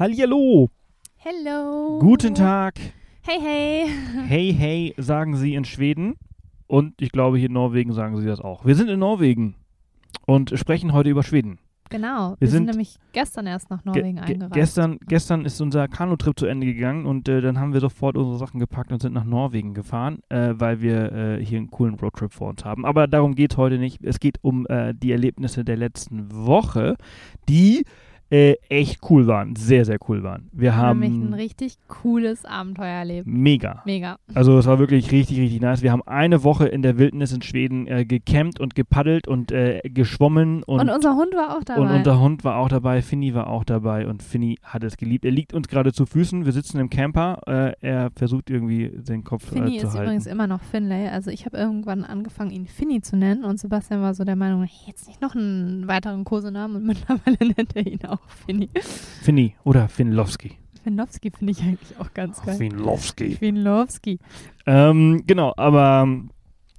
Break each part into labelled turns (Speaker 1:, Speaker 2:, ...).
Speaker 1: Hallihallo.
Speaker 2: Hello.
Speaker 1: Guten Tag.
Speaker 2: Hey, hey.
Speaker 1: Hey, hey, sagen sie in Schweden. Und ich glaube, hier in Norwegen sagen sie das auch. Wir sind in Norwegen und sprechen heute über Schweden.
Speaker 2: Genau.
Speaker 1: Wir
Speaker 2: Wir, sind,
Speaker 1: sind
Speaker 2: nämlich gestern erst nach
Speaker 1: Ge
Speaker 2: Norwegen
Speaker 1: ge
Speaker 2: eingereist.
Speaker 1: gestern, gestern ist unser Kanutrip zu Ende gegangen und äh, dann haben wir sofort unsere Sachen gepackt und sind nach Norwegen gefahren, äh, weil wir äh, hier einen coolen Roadtrip vor uns haben. Aber darum geht es heute nicht. Es geht um äh, die Erlebnisse der letzten Woche, die äh, echt cool waren, sehr, sehr cool waren. Wir haben
Speaker 2: Nämlich ein richtig cooles Abenteuer erlebt.
Speaker 1: mega.
Speaker 2: Mega.
Speaker 1: Also es war wirklich richtig, richtig nice. Wir haben eine Woche in der Wildnis in Schweden äh, gecampt und gepaddelt und äh, geschwommen und,
Speaker 2: Und, unser Hund war auch dabei.
Speaker 1: und unser Hund war auch dabei, Finny war auch dabei und Finny hat es geliebt. Er liegt uns gerade zu Füßen, wir sitzen im Camper, äh, er versucht irgendwie den Kopf
Speaker 2: Finny
Speaker 1: äh, zu
Speaker 2: ist
Speaker 1: halten.
Speaker 2: übrigens immer noch Finlay. Also ich habe irgendwann angefangen, ihn Finny zu nennen und Sebastian war so der Meinung, hey, jetzt nicht noch einen weiteren Kosenamen und mittlerweile nennt er ihn auch Finny.
Speaker 1: Finny oder Finlowski.
Speaker 2: Finlowski finde ich eigentlich auch ganz geil.
Speaker 1: Finlowski.
Speaker 2: Finlowski.
Speaker 1: Ähm, genau, aber ähm,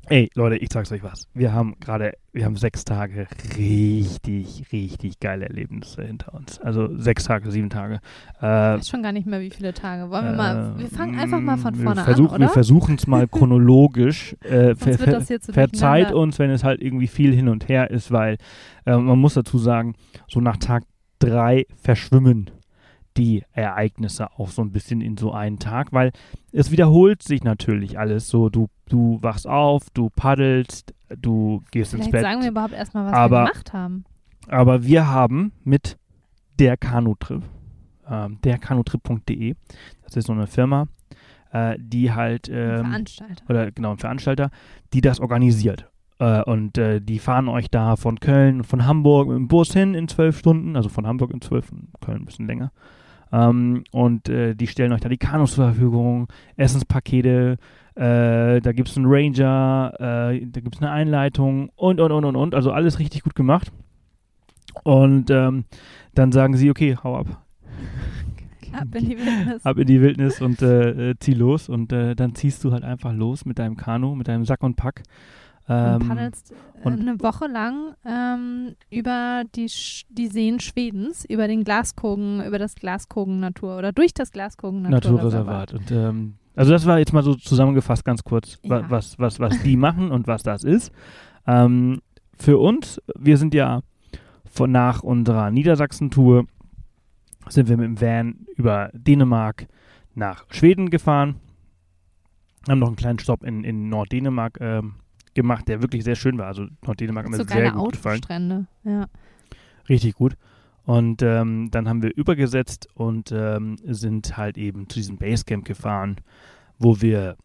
Speaker 1: ey, Leute, ich sag's euch was. Wir haben gerade, wir haben sechs Tage richtig, richtig geile Erlebnisse hinter uns. Also sechs Tage, sieben Tage.
Speaker 2: Ich
Speaker 1: Äh,
Speaker 2: weiß schon gar nicht mehr, wie viele Tage. Wollen wir mal, wir fangen einfach mal von
Speaker 1: wir
Speaker 2: vorne an,
Speaker 1: Wir
Speaker 2: oder?
Speaker 1: versuchen es mal chronologisch. Äh, ver, ver, verzeiht uns, wenn es halt irgendwie viel hin und her ist, weil äh, man muss dazu sagen, so nach Tag drei verschwimmen die Ereignisse auch so ein bisschen in so einen Tag, weil es wiederholt sich natürlich alles so. Du, du wachst auf, du paddelst, du gehst ins
Speaker 2: Vielleicht
Speaker 1: Bett.
Speaker 2: sagen wir überhaupt erstmal, was
Speaker 1: Aber-
Speaker 2: wir gemacht haben.
Speaker 1: Aber wir haben mit der Kanutrip, ähm, derkanutrip.de, das ist so eine Firma, äh, die halt ähm,
Speaker 2: Veranstalter.
Speaker 1: oder genau ein Veranstalter, die das organisiert. Äh, und äh, die fahren euch da von Köln und von Hamburg mit dem Bus hin in zwölf Stunden, also von Hamburg in zwölf, Köln ein bisschen länger. Ähm, und äh, die stellen euch da die Kanus zur Verfügung, Essenspakete, äh, da gibt es einen Ranger, äh, da gibt es eine Einleitung und, und, und, und, und. Also alles richtig gut gemacht. Und ähm, dann sagen sie, okay, hau ab.
Speaker 2: Ab in die Wildnis.
Speaker 1: Ab in die Wildnis und äh, zieh los. Und dann ziehst du halt einfach los mit deinem Kanu, mit deinem Sack und Pack. Ähm,
Speaker 2: und paddelst äh,
Speaker 1: und-
Speaker 2: eine Woche lang ähm, über die, Sch die Seen Schwedens, über den Glaskogen, über das Glaskogen Natur oder durch das Glaskogen Naturreservat.
Speaker 1: Naturreservat. Und ähm, also das war jetzt mal so zusammengefasst ganz kurz,
Speaker 2: Ja.
Speaker 1: was, was, was die machen und was das ist. Ähm, für uns, wir sind ja von nach unserer Niedersachsen-Tour, sind wir mit dem Van über Dänemark nach Schweden gefahren. Haben noch einen kleinen Stopp in, in Norddänemark ähm, gemacht, der wirklich sehr schön war. Also Norddänemark hat mir
Speaker 2: So
Speaker 1: sehr gut gefallen.
Speaker 2: Ja.
Speaker 1: Richtig gut. Und ähm, dann haben wir übergesetzt und ähm, sind halt eben zu diesem Basecamp gefahren, wo wir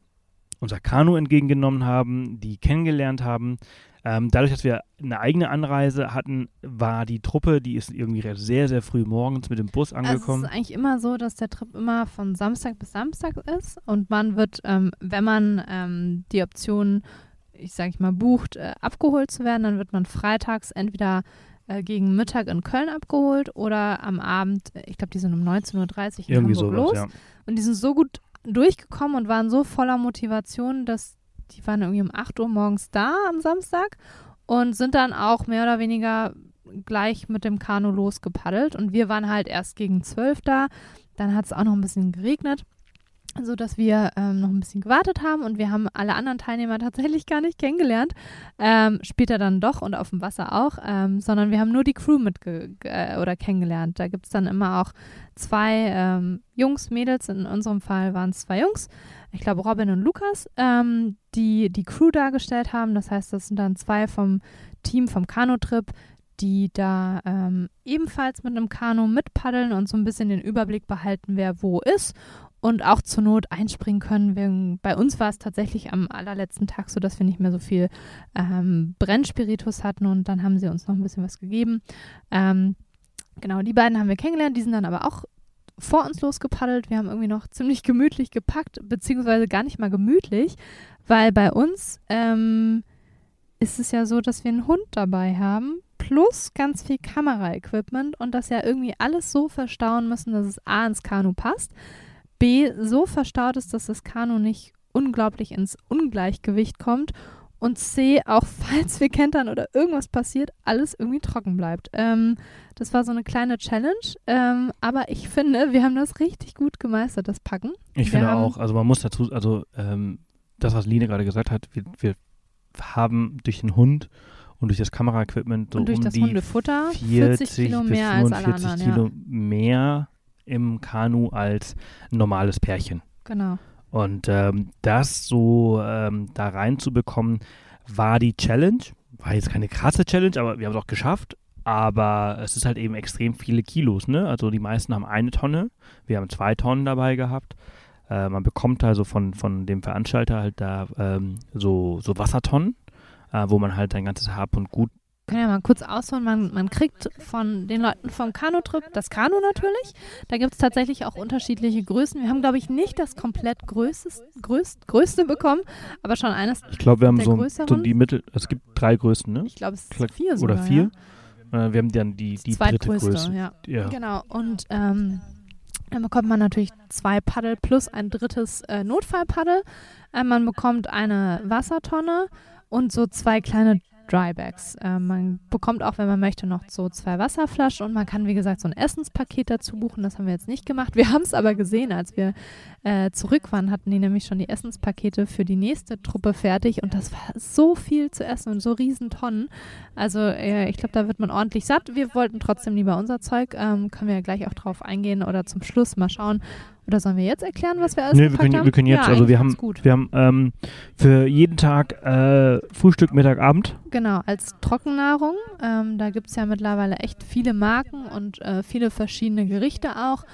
Speaker 1: unser Kanu entgegengenommen haben, die kennengelernt haben. Ähm, dadurch, dass wir eine eigene Anreise hatten, war die Truppe, die ist irgendwie sehr, sehr früh morgens mit dem Bus
Speaker 2: Also es
Speaker 1: angekommen.
Speaker 2: ist eigentlich immer so, dass der Trip immer von Samstag bis Samstag ist und man wird, ähm, wenn man ähm, die Option, ich sage ich mal, bucht, äh, abgeholt zu werden, dann wird man freitags entweder äh, gegen Mittag in Köln abgeholt oder am Abend, äh, ich glaube, die sind um 19.30 Uhr in
Speaker 1: irgendwie
Speaker 2: Hamburg
Speaker 1: sowas,
Speaker 2: los.
Speaker 1: ja.
Speaker 2: Und die sind so gut durchgekommen und waren so voller Motivation, dass die waren irgendwie um 8 Uhr morgens da am Samstag und sind dann auch mehr oder weniger gleich mit dem Kanu losgepaddelt. Und wir waren halt erst gegen 12 da. Dann hat es auch noch ein bisschen geregnet, sodass wir ähm, noch ein bisschen gewartet haben und wir haben alle anderen Teilnehmer tatsächlich gar nicht kennengelernt. Ähm, später dann doch und auf dem Wasser auch, ähm, sondern wir haben nur die Crew mit äh, oder kennengelernt. Da gibt es dann immer auch zwei ähm, Jungs, Mädels, in unserem Fall waren es zwei Jungs, ich glaube Robin und Lukas, ähm, die die Crew dargestellt haben. Das heißt, das sind dann zwei vom Team vom Kanutrip, die da ähm, ebenfalls mit einem Kanu mitpaddeln und so ein bisschen den Überblick behalten, wer wo ist und auch zur Not einspringen können. Bei uns war es tatsächlich am allerletzten Tag so, dass wir nicht mehr so viel ähm, Brennspiritus hatten und dann haben sie uns noch ein bisschen was gegeben. Ähm, genau, die beiden haben wir kennengelernt, die sind dann aber auch vor uns losgepaddelt. Wir haben irgendwie noch ziemlich gemütlich gepackt, beziehungsweise gar nicht mal gemütlich, weil bei uns ähm, ist es ja so, dass wir einen Hund dabei haben, plus ganz viel Kameraequipment und das ja irgendwie alles so verstauen müssen, dass es A ins Kanu passt, B so verstaut ist, dass das Kanu nicht unglaublich ins Ungleichgewicht kommt und C, auch falls wir kentern oder irgendwas passiert, alles irgendwie trocken bleibt. Ähm, das war so eine kleine Challenge, ähm, aber ich finde, wir haben das richtig gut gemeistert, das Packen.
Speaker 1: Ich
Speaker 2: wir
Speaker 1: finde auch, also man muss dazu, also ähm, das, was Line gerade gesagt hat, wir, wir haben durch den Hund und durch das Kameraequipment so
Speaker 2: und durch
Speaker 1: um
Speaker 2: das
Speaker 1: die
Speaker 2: Hundefutter
Speaker 1: 40
Speaker 2: 40 Kilo
Speaker 1: bis
Speaker 2: mehr als alle
Speaker 1: 45
Speaker 2: anderen.
Speaker 1: Kilo
Speaker 2: Ja.
Speaker 1: mehr im Kanu als normales Pärchen.
Speaker 2: Genau.
Speaker 1: Und ähm, das so ähm, da reinzubekommen, war die Challenge. War jetzt keine krasse Challenge, aber wir haben es auch geschafft. Aber es ist halt eben extrem viele Kilos, ne? Also die meisten haben eine Tonne. Wir haben zwei Tonnen dabei gehabt. Äh, man bekommt also von, von dem Veranstalter halt da ähm, so, so Wassertonnen, äh, wo man halt sein ganzes Hab und Gut
Speaker 2: Können ja mal kurz ausholen. Man, man kriegt von den Leuten vom Kanutrip das Kanu natürlich. Da gibt es tatsächlich auch unterschiedliche Größen. Wir haben, glaube ich, nicht das komplett größtes, größt, größte bekommen, aber schon eines,
Speaker 1: Ich glaube, wir haben so, so die Mittel, es gibt drei Größen, ne?
Speaker 2: ich glaube, es ist vier sogar.
Speaker 1: Oder vier.
Speaker 2: Ja.
Speaker 1: Äh, wir haben dann die, die dritte Größe.
Speaker 2: ja.
Speaker 1: Ja.
Speaker 2: Genau. Und ähm, dann bekommt man natürlich zwei Paddel plus ein drittes äh, Notfallpaddel. Äh, man bekommt eine Wassertonne und so zwei kleine Drybags. Äh, man bekommt auch, wenn man möchte, noch so zwei Wasserflaschen und man kann, wie gesagt, so ein Essenspaket dazu buchen. Das haben wir jetzt nicht gemacht. Wir haben es aber gesehen, als wir äh, zurück waren, hatten die nämlich schon die Essenspakete für die nächste Truppe fertig und das war so viel zu essen und so riesen Tonnen. Also äh, ich glaube, da wird man ordentlich satt. Wir wollten trotzdem lieber unser Zeug. Ähm, können wir ja gleich auch drauf eingehen oder zum Schluss mal schauen. Oder sollen wir jetzt erklären, was wir alles
Speaker 1: Nee, wir können,
Speaker 2: haben?
Speaker 1: wir können jetzt,
Speaker 2: ja,
Speaker 1: also wir haben,
Speaker 2: gut.
Speaker 1: wir haben ähm, für jeden Tag äh, Frühstück, Mittag, Abend.
Speaker 2: Genau, als Trockennahrung. Ähm, da gibt es ja mittlerweile echt viele Marken und äh, viele verschiedene Gerichte auch.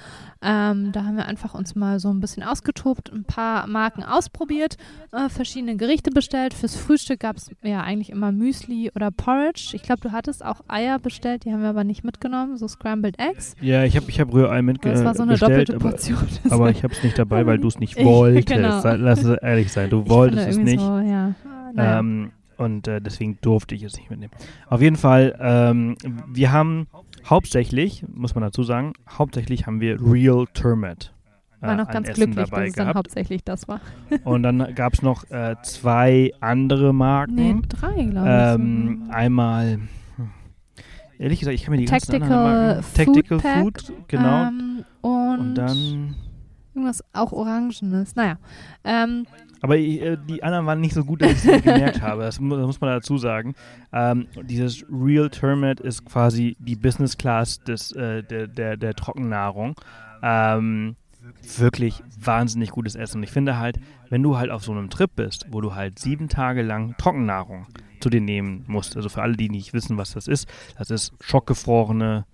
Speaker 2: Ähm, da haben wir einfach uns mal so ein bisschen ausgetobt, ein paar Marken ausprobiert, äh, verschiedene Gerichte bestellt. Fürs Frühstück gab es ja eigentlich immer Müsli oder Porridge. Ich glaube, du hattest auch Eier bestellt, die haben wir aber nicht mitgenommen, so Scrambled Eggs.
Speaker 1: Ja, ich habe ich hab Rührei mit
Speaker 2: Das war so eine
Speaker 1: bestellt,
Speaker 2: doppelte Portion.
Speaker 1: aber ich habe es nicht dabei, weil du es nicht
Speaker 2: Ich-
Speaker 1: wolltest.
Speaker 2: genau.
Speaker 1: Lass es ehrlich sein, du wolltest es nicht.
Speaker 2: So, ja. Naja.
Speaker 1: Ähm, und äh, deswegen durfte ich es nicht mitnehmen. Auf jeden Fall, ähm, wir haben hauptsächlich, muss man dazu sagen, hauptsächlich haben wir Real Termet. äh,
Speaker 2: war noch
Speaker 1: an
Speaker 2: ganz
Speaker 1: Essen
Speaker 2: glücklich, dass
Speaker 1: dabei
Speaker 2: es dann
Speaker 1: gehabt.
Speaker 2: hauptsächlich das war.
Speaker 1: Und dann gab es noch äh, zwei andere Marken.
Speaker 2: Nee, drei, glaube ich.
Speaker 1: Ähm, einmal, ehrlich gesagt, ich kann mir die ganzen
Speaker 2: Tactical
Speaker 1: anderen Marken,
Speaker 2: Food
Speaker 1: Tactical
Speaker 2: Pack,
Speaker 1: Food, genau.
Speaker 2: Ähm, und,
Speaker 1: und dann,
Speaker 2: irgendwas auch Orangenes. Naja. Ähm,
Speaker 1: aber ich, äh, die anderen waren nicht so gut, dass ich sie gemerkt habe. Das, mu das muss man dazu sagen. Ähm, dieses Real Termet ist quasi die Business Class des, äh, der, der, der Trockennahrung. Ähm, wirklich wahnsinnig gutes Essen. Und ich finde halt, wenn du halt auf so einem Trip bist, wo du halt sieben Tage lang Trockennahrung zu dir nehmen musst, also für alle, die nicht wissen, was das ist, das ist schockgefrorene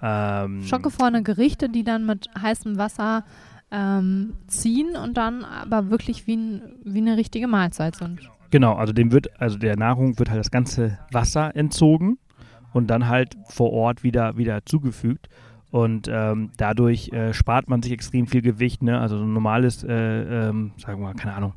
Speaker 1: ähm,
Speaker 2: schockgefrorene Gerichte, die dann mit heißem Wasser ähm, ziehen und dann aber wirklich wie, ein, wie eine richtige Mahlzeit sind.
Speaker 1: Genau, also dem wird, also der Nahrung wird halt das ganze Wasser entzogen und dann halt vor Ort wieder, wieder zugefügt. Und ähm, dadurch äh, spart man sich extrem viel Gewicht, ne? Also so ein normales, äh, ähm, sagen wir mal, keine Ahnung,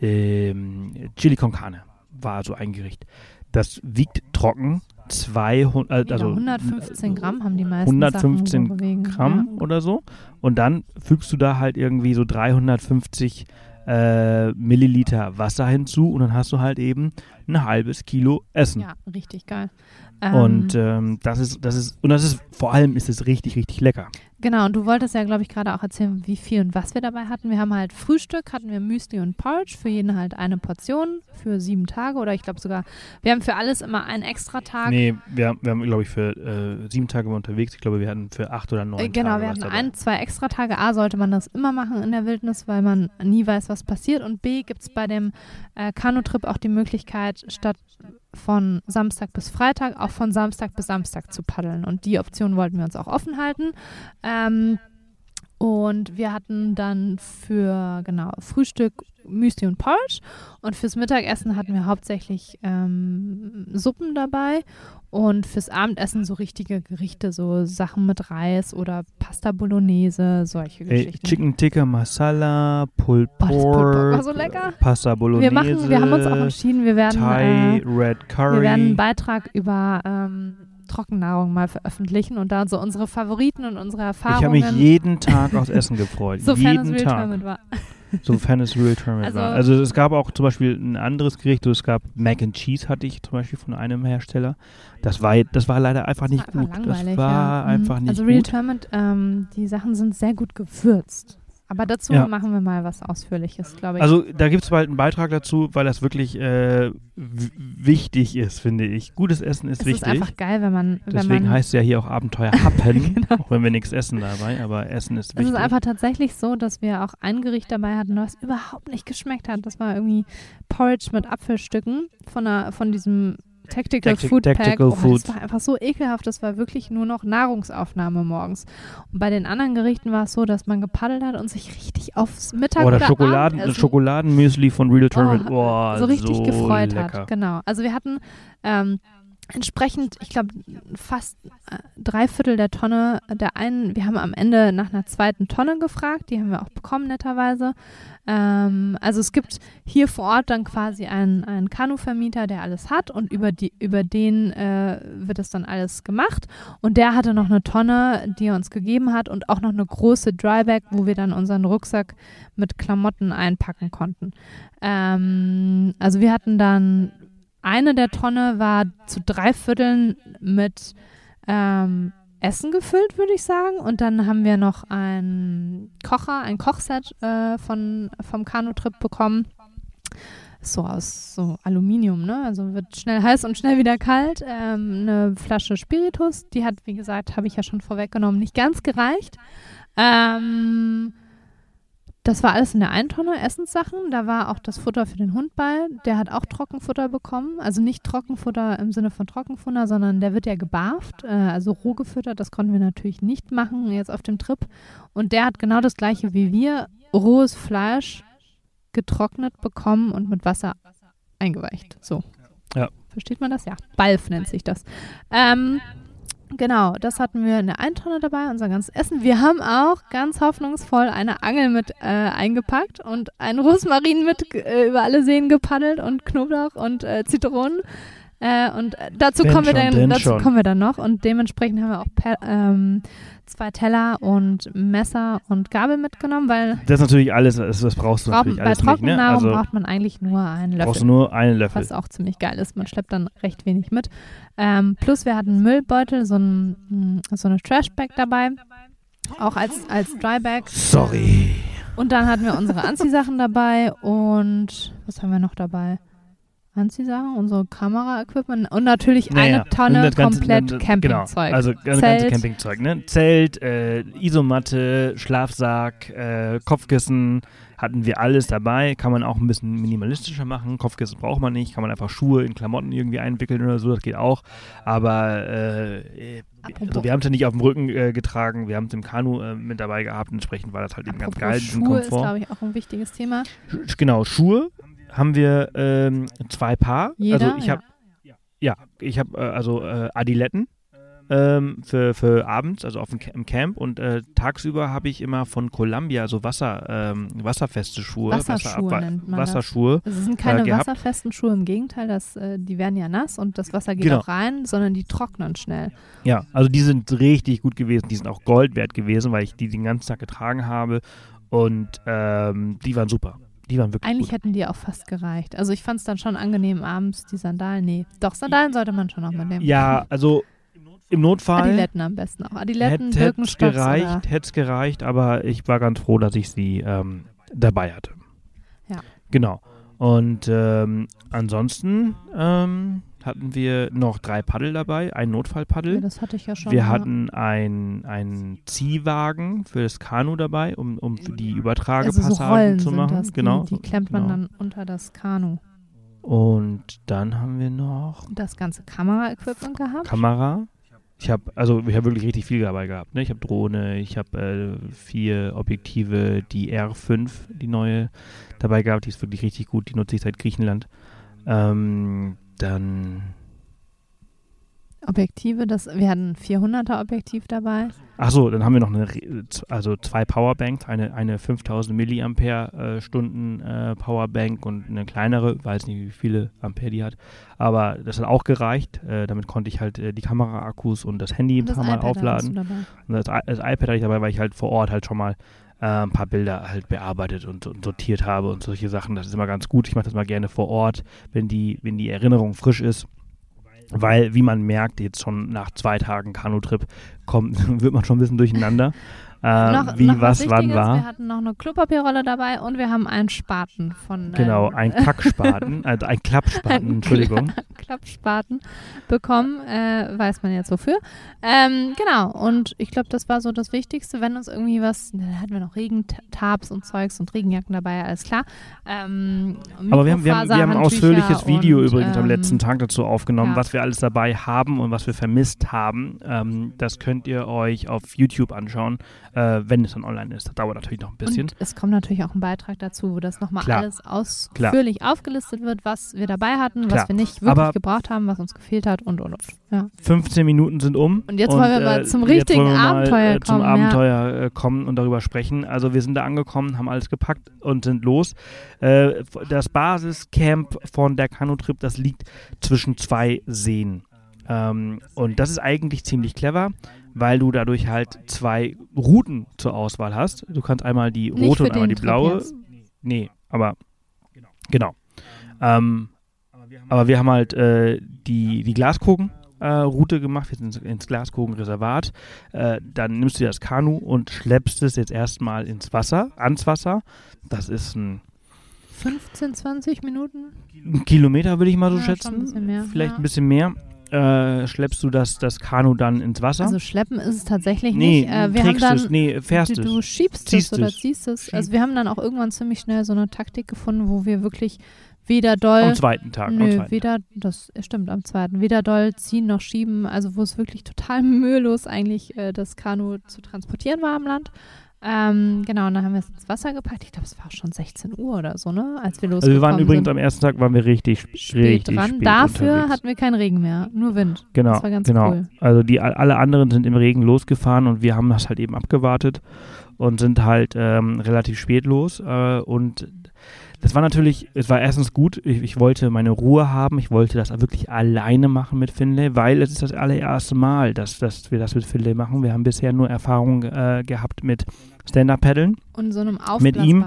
Speaker 1: ähm, Chili con Carne war so ein Gericht. Das wiegt trocken 200, äh, also
Speaker 2: 115 Gramm haben die meisten
Speaker 1: 115
Speaker 2: Sachen bewegen.
Speaker 1: Gramm
Speaker 2: Ja.
Speaker 1: oder so. Und dann fügst du da halt irgendwie so 350 äh, Milliliter Wasser hinzu und dann hast du halt eben ein halbes Kilo Essen.
Speaker 2: Ja, richtig geil.
Speaker 1: Und
Speaker 2: Ähm,
Speaker 1: ähm, das ist, das ist, und das ist, vor allem ist es richtig, richtig lecker.
Speaker 2: Genau, und du wolltest ja, glaube ich, gerade auch erzählen, wie viel und was wir dabei hatten. Wir haben halt Frühstück, hatten wir Müsli und Porridge, für jeden halt eine Portion für sieben Tage oder ich glaube sogar, wir haben für alles immer einen extra Tag.
Speaker 1: Nee, wir, haben- wir haben, glaube ich, für äh, sieben Tage unterwegs. Ich glaube, wir hatten für acht oder neun
Speaker 2: Äh, Genau,
Speaker 1: Tage
Speaker 2: wir
Speaker 1: was
Speaker 2: hatten ein, zwei extra Tage. A, sollte man das immer machen in der Wildnis, weil man nie weiß, was passiert. Und B, gibt es bei dem äh, Kanutrip auch die Möglichkeit, statt von Samstag bis Freitag auch von Samstag bis Samstag zu paddeln. Und die Option wollten wir uns auch offen halten. Ähm, und wir hatten dann für, genau, Frühstück Müsli und Porridge. Und fürs Mittagessen hatten wir hauptsächlich ähm, Suppen dabei. Und fürs Abendessen so richtige Gerichte, so Sachen mit Reis oder Pasta Bolognese, solche
Speaker 1: Ey,
Speaker 2: Geschichten.
Speaker 1: Chicken Tikka Masala, Pulled
Speaker 2: Oh, das Pulled Pork
Speaker 1: Pork,
Speaker 2: so lecker.
Speaker 1: Pasta Bolognese,
Speaker 2: wir machen, wir haben uns auch entschieden, wir werden,
Speaker 1: Thai
Speaker 2: äh,
Speaker 1: Red Curry.
Speaker 2: wir werden einen Beitrag über ähm, Trockennahrung mal veröffentlichen und da so unsere Favoriten und unsere
Speaker 1: ich habe
Speaker 2: Erfahrungen.
Speaker 1: mich jeden Tag aufs Essen gefreut.
Speaker 2: Sofern
Speaker 1: jeden
Speaker 2: es
Speaker 1: Tag.
Speaker 2: Realtime war.
Speaker 1: sofern es Real Tournament
Speaker 2: Also-
Speaker 1: war. Also es gab auch zum Beispiel ein anderes Gericht, so es gab Mac and Cheese hatte ich zum Beispiel von einem Hersteller. Das war, das war leider einfach nicht
Speaker 2: Einfach
Speaker 1: gut.
Speaker 2: langweilig,
Speaker 1: Das war
Speaker 2: ja. Mhm.
Speaker 1: einfach nicht
Speaker 2: Also Real
Speaker 1: gut.
Speaker 2: Tournament, ähm, die Sachen sind sehr gut gewürzt. Aber dazu
Speaker 1: Ja.
Speaker 2: machen wir mal was Ausführliches, glaube ich.
Speaker 1: Also da gibt es bald einen Beitrag dazu, weil das wirklich äh, wichtig ist, finde ich. Gutes Essen ist
Speaker 2: es
Speaker 1: wichtig.
Speaker 2: ist einfach geil, wenn man, wenn
Speaker 1: Deswegen
Speaker 2: man
Speaker 1: heißt es ja hier auch Abenteuer Happen,
Speaker 2: Genau.
Speaker 1: auch wenn wir nichts essen dabei, aber Essen ist
Speaker 2: Es
Speaker 1: wichtig.
Speaker 2: ist einfach tatsächlich so, dass wir auch ein Gericht dabei hatten, was überhaupt nicht geschmeckt hat. Das war irgendwie Porridge mit Apfelstücken von, einer, von diesem Tactical
Speaker 1: Tacti-
Speaker 2: Food Pack.
Speaker 1: Tactical
Speaker 2: oh,
Speaker 1: Food.
Speaker 2: Das war einfach so ekelhaft. Das war wirklich nur noch Nahrungsaufnahme morgens. Und bei den anderen Gerichten war es so, dass man gepaddelt hat und sich richtig aufs Mittag
Speaker 1: Oder
Speaker 2: oder
Speaker 1: Schokoladen,
Speaker 2: Abendessen
Speaker 1: Schokoladenmüsli von Real Tournament.
Speaker 2: Oh,
Speaker 1: Boah,
Speaker 2: so richtig gefreut
Speaker 1: lecker.
Speaker 2: hat. Genau. Also wir hatten ähm, entsprechend, ich glaube, fast äh, drei Viertel der Tonne der einen, wir haben am Ende nach einer zweiten Tonne gefragt, die haben wir auch bekommen netterweise. Ähm, also es gibt hier vor Ort dann quasi einen, einen Kanuvermieter, der alles hat und über, die, über den äh, wird das dann alles gemacht. Und der hatte noch eine Tonne, die er uns gegeben hat und auch noch eine große Dryback, wo wir dann unseren Rucksack mit Klamotten einpacken konnten. Ähm, also wir hatten dann eine der Tonne war zu drei Vierteln mit ähm, Essen gefüllt, würde ich sagen. Und dann haben wir noch ein Kocher, ein Kochset äh, von, vom Kanutrip bekommen. So aus so Aluminium, ne? Also wird schnell heiß und schnell wieder kalt. Ähm, eine Flasche Spiritus, die hat, wie gesagt, habe ich ja schon vorweggenommen, nicht ganz gereicht. Ähm, das war alles in der einen Tonne, Essenssachen. Da war auch das Futter für den Hund bei. Der hat auch Trockenfutter bekommen. Also nicht Trockenfutter im Sinne von Trockenfutter, sondern der wird ja gebarft, äh, also roh gefüttert. Das konnten wir natürlich nicht machen jetzt auf dem Trip. Und der hat genau das gleiche wie wir. Rohes Fleisch getrocknet bekommen und mit Wasser eingeweicht. So.
Speaker 1: Ja.
Speaker 2: Versteht man das? Ja. Balf nennt sich das. Ähm, Genau, das hatten wir in der einen Tonne dabei, unser ganzes Essen. Wir haben auch ganz hoffnungsvoll eine Angel mit äh, eingepackt und einen Rosmarin mit äh, über alle Seen gepaddelt und Knoblauch und äh, Zitronen. Äh, und äh, dazu
Speaker 1: Wenn
Speaker 2: kommen wir
Speaker 1: schon,
Speaker 2: dann,
Speaker 1: denn
Speaker 2: dazu
Speaker 1: schon.
Speaker 2: kommen wir dann noch und dementsprechend haben wir auch per, ähm, zwei Teller und Messer und Gabel mitgenommen, weil
Speaker 1: Das ist natürlich alles, das, das brauchst du
Speaker 2: braucht,
Speaker 1: natürlich
Speaker 2: bei
Speaker 1: alles nicht. Ne?
Speaker 2: Trockennahrung
Speaker 1: Also
Speaker 2: braucht man eigentlich nur einen
Speaker 1: brauchst
Speaker 2: Löffel
Speaker 1: du nur einen Löffel.
Speaker 2: was auch ziemlich geil ist. Man schleppt dann recht wenig mit. Ähm, plus wir hatten einen Müllbeutel, so, ein, so eine Trashbag dabei, auch als, als Drybag.
Speaker 1: Sorry.
Speaker 2: Und dann hatten wir unsere Anziehsachen dabei und was haben wir noch dabei? Anziehsachen, unsere Kamera-Equipment und natürlich
Speaker 1: Naja,
Speaker 2: eine Tonne
Speaker 1: ganze-
Speaker 2: komplett
Speaker 1: das-
Speaker 2: Campingzeug.
Speaker 1: Genau, also das ganze. Campingzeug, ne? Zelt, äh, Isomatte, Schlafsack, äh, Kopfkissen, hatten wir alles dabei. Kann man auch ein bisschen minimalistischer machen. Kopfkissen braucht man nicht, kann man einfach Schuhe in Klamotten irgendwie einwickeln oder so, das geht auch. Aber äh,
Speaker 2: Apropos-
Speaker 1: also wir haben es ja nicht auf dem Rücken äh, getragen, wir haben es im Kanu äh, mit dabei gehabt. Entsprechend war das halt eben ganz geil,
Speaker 2: Schuhe ist, glaube ich, auch ein wichtiges Thema.
Speaker 1: Sch- Genau, Schuhe haben wir ähm, zwei Paar.
Speaker 2: Jeder,
Speaker 1: also ich
Speaker 2: ja.
Speaker 1: habe ja, ich habe äh, also äh, Adiletten ähm, für, für abends, also auf dem, im Camp und äh, tagsüber habe ich immer von Columbia so Wasser, ähm, wasserfeste Schuhe,
Speaker 2: Wasserschuhe nennt man das.
Speaker 1: Wasserschuhe.
Speaker 2: Es sind keine
Speaker 1: äh,
Speaker 2: wasserfesten Schuhe, im Gegenteil, das, äh, die werden ja nass und das Wasser geht
Speaker 1: Genau.
Speaker 2: auch rein, sondern die trocknen schnell.
Speaker 1: Ja, also die sind richtig gut gewesen, die sind auch Gold wert gewesen, weil ich die den ganzen Tag getragen habe und ähm, die waren super. Die waren wirklich
Speaker 2: Eigentlich
Speaker 1: gut.
Speaker 2: hätten die auch fast gereicht. Also ich fand es dann schon angenehm abends, die Sandalen. Nee, doch, Sandalen sollte man schon noch mitnehmen.
Speaker 1: Ja, also im Notfall
Speaker 2: Adiletten am besten auch. Adiletten,
Speaker 1: hätte es gereicht,
Speaker 2: oder...
Speaker 1: hätte es gereicht, aber ich war ganz froh, dass ich sie ähm, dabei hatte.
Speaker 2: Ja.
Speaker 1: Genau. Und ähm, ansonsten ähm, hatten wir noch drei Paddel dabei, ein
Speaker 2: Ja,
Speaker 1: Notfallpaddel.
Speaker 2: das hatte ich ja schon.
Speaker 1: Wir
Speaker 2: ja.
Speaker 1: hatten ein- einen Ziehwagen für das Kanu dabei, um, um die
Speaker 2: also so
Speaker 1: Übertragepassagen zu machen.
Speaker 2: das,
Speaker 1: genau.
Speaker 2: Die, die klemmt man
Speaker 1: genau.
Speaker 2: dann unter das Kanu.
Speaker 1: Und dann haben wir noch
Speaker 2: Das ganze Kamera-Equipment gehabt.
Speaker 1: Kamera. Ich habe also ich habe wirklich richtig viel dabei gehabt. Ne? Ich habe Drohne, ich habe äh, vier Objektive, die R5, die neue dabei gehabt. Die ist wirklich richtig gut. Die nutze ich seit Griechenland. Ähm, dann
Speaker 2: Objektive, das, wir hatten ein 400er Objektiv dabei.
Speaker 1: ach so, dann haben wir noch eine, also zwei Powerbanks, eine eine 5000 Milliampere äh, Stunden äh, Powerbank und eine kleinere, weiß nicht wie viele Ampere die hat, aber das hat auch gereicht. Äh, damit konnte ich halt äh, die Kamera-Akkus und das Handy ein
Speaker 2: Und das
Speaker 1: paar Mal
Speaker 2: iPad
Speaker 1: aufladen.
Speaker 2: du dabei.
Speaker 1: Und das, I- das iPad hatte ich dabei, weil ich halt vor Ort halt schon mal äh, ein paar Bilder halt bearbeitet und, und, sortiert habe und solche Sachen. Das ist immer ganz gut. Ich mache das mal gerne vor Ort, wenn die, wenn die Erinnerung frisch ist. Weil, wie man merkt, jetzt schon nach zwei Tagen Kanutrip kommt, wird man schon ein bisschen durcheinander äh,
Speaker 2: noch,
Speaker 1: wie
Speaker 2: noch
Speaker 1: was wann war.
Speaker 2: Wir hatten noch eine Klopapierrolle dabei und wir haben einen Spaten von.
Speaker 1: Genau,
Speaker 2: ähm,
Speaker 1: ein Kackspaten, also ein Klappspaten, Entschuldigung.
Speaker 2: Kla Klappspaten bekommen, äh, weiß man jetzt wofür. Ähm, genau, und ich glaube, das war so das Wichtigste, wenn uns irgendwie was, da hatten wir noch Regentabs und Zeugs und Regenjacken dabei, alles klar. Ähm,
Speaker 1: Aber wir haben, wir haben, wir haben ein ausführliches Video
Speaker 2: und,
Speaker 1: übrigens am
Speaker 2: ähm,
Speaker 1: letzten Tag dazu aufgenommen,
Speaker 2: ja.
Speaker 1: was wir alles dabei haben und was wir vermisst haben. Ähm, das könnt ihr euch auf YouTube anschauen äh, wenn es dann online ist. Das dauert natürlich noch ein bisschen.
Speaker 2: Und es kommt natürlich auch ein Beitrag dazu, wo das nochmal alles ausführlich Klar. aufgelistet wird, was wir dabei hatten,
Speaker 1: Klar.
Speaker 2: was wir nicht wirklich
Speaker 1: Aber
Speaker 2: gebraucht haben, was uns gefehlt hat und und und. Ja.
Speaker 1: 15 Minuten sind um.
Speaker 2: Und jetzt wollen wir mal
Speaker 1: äh,
Speaker 2: zum richtigen
Speaker 1: mal,
Speaker 2: Abenteuer
Speaker 1: äh, zum
Speaker 2: kommen, ja.
Speaker 1: Abenteuer äh, kommen und darüber sprechen. Also wir sind da angekommen, haben alles gepackt und sind los. Äh, das Basiscamp von der Kanutrip, das liegt zwischen zwei Seen. Ähm, und das ist eigentlich ziemlich clever, weil du dadurch halt zwei Routen zur Auswahl hast. Du kannst einmal die rote und einmal die blaue. Nee, aber genau. Ähm, aber wir haben halt äh, die, die Glaskogen. Äh, Route gemacht, wir sind ins Glaskogenreservat. Äh, dann nimmst du das Kanu und schleppst es jetzt erstmal ins Wasser, ans Wasser. Das ist ein
Speaker 2: 15, 20 Minuten?
Speaker 1: ein Kilometer, würde ich mal so
Speaker 2: Ja,
Speaker 1: schätzen.
Speaker 2: ein
Speaker 1: Vielleicht
Speaker 2: ja.
Speaker 1: ein bisschen mehr. Äh, schleppst du das, das Kanu dann ins Wasser?
Speaker 2: Also schleppen ist es tatsächlich
Speaker 1: nee,
Speaker 2: nicht. Äh, wir haben dann,
Speaker 1: es, nee, fährst
Speaker 2: du, du schiebst
Speaker 1: Ziehst
Speaker 2: es oder ziehst es. Also wir haben dann auch irgendwann ziemlich schnell so eine Taktik gefunden, wo wir wirklich weder doll
Speaker 1: Am zweiten Tag.
Speaker 2: Nö,
Speaker 1: zweiten
Speaker 2: weder, das stimmt, am zweiten. Weder doll ziehen noch schieben, also wo es wirklich total mühelos eigentlich äh, das Kanu zu transportieren war am Land. Ähm, genau, und dann haben wir es ins Wasser gepackt. Ich glaube, es war auch schon 16 Uhr oder so, ne? Als wir
Speaker 1: Also
Speaker 2: losgekommen
Speaker 1: wir waren übrigens
Speaker 2: sind.
Speaker 1: am ersten Tag waren wir richtig sp-
Speaker 2: spät
Speaker 1: richtig
Speaker 2: dran.
Speaker 1: spät
Speaker 2: Dafür
Speaker 1: unterwegs.
Speaker 2: hatten wir keinen Regen mehr, nur Wind.
Speaker 1: Genau,
Speaker 2: Das war ganz
Speaker 1: genau.
Speaker 2: cool.
Speaker 1: Also die alle anderen sind im Regen losgefahren und wir haben das halt eben abgewartet und sind halt ähm, relativ spät los äh, und das war natürlich, es war erstens gut, ich, ich wollte meine Ruhe haben, ich wollte das wirklich alleine machen mit Finlay, weil es ist das allererste Mal, dass, dass wir das mit Finlay machen. Wir haben bisher nur Erfahrung äh, gehabt mit Stand-Up-Paddeln.
Speaker 2: Und so einem
Speaker 1: Mit ihm,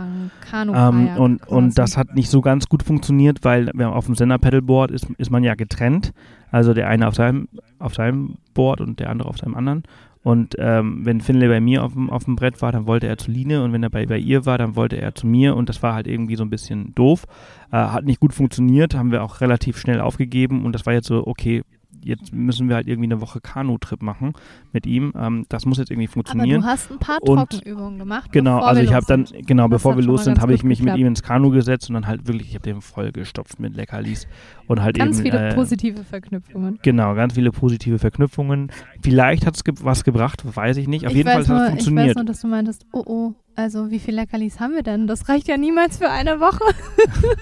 Speaker 2: kanu
Speaker 1: Ähm, und, und das hat nicht so ganz gut funktioniert, weil auf dem Sender-Pedalboard ist, ist man ja getrennt. Also der eine auf seinem, auf seinem Board und der andere auf seinem anderen. Und ähm, wenn Finlay bei mir auf dem, auf dem Brett war, dann wollte er zu Line und wenn er bei, bei ihr war, dann wollte er zu mir und das war halt irgendwie so ein bisschen doof. Äh, hat nicht gut funktioniert, haben wir auch relativ schnell aufgegeben und das war jetzt so, okay, jetzt müssen wir halt irgendwie eine Woche Kanu-Trip machen mit ihm. Ähm, das muss jetzt irgendwie
Speaker 2: Aber
Speaker 1: funktionieren.
Speaker 2: du hast ein paar
Speaker 1: Und-
Speaker 2: Trockenübungen gemacht.
Speaker 1: Genau, also ich habe dann, genau,
Speaker 2: Das
Speaker 1: bevor wir los sind, habe ich mich mit
Speaker 2: geklappt.
Speaker 1: ihm ins Kanu gesetzt und dann halt wirklich, ich habe den vollgestopft mit Leckerlis und halt
Speaker 2: Ganz
Speaker 1: eben,
Speaker 2: viele
Speaker 1: äh,
Speaker 2: positive Verknüpfungen.
Speaker 1: genau, ganz viele positive Verknüpfungen. Vielleicht hat es ge was gebracht, weiß ich nicht. Auf
Speaker 2: ich
Speaker 1: jeden Fall hat es
Speaker 2: nur, Ich
Speaker 1: funktioniert.
Speaker 2: weiß nur, dass du meintest, oh oh, also wie viel Leckerlis haben wir denn? Das reicht ja niemals für eine Woche.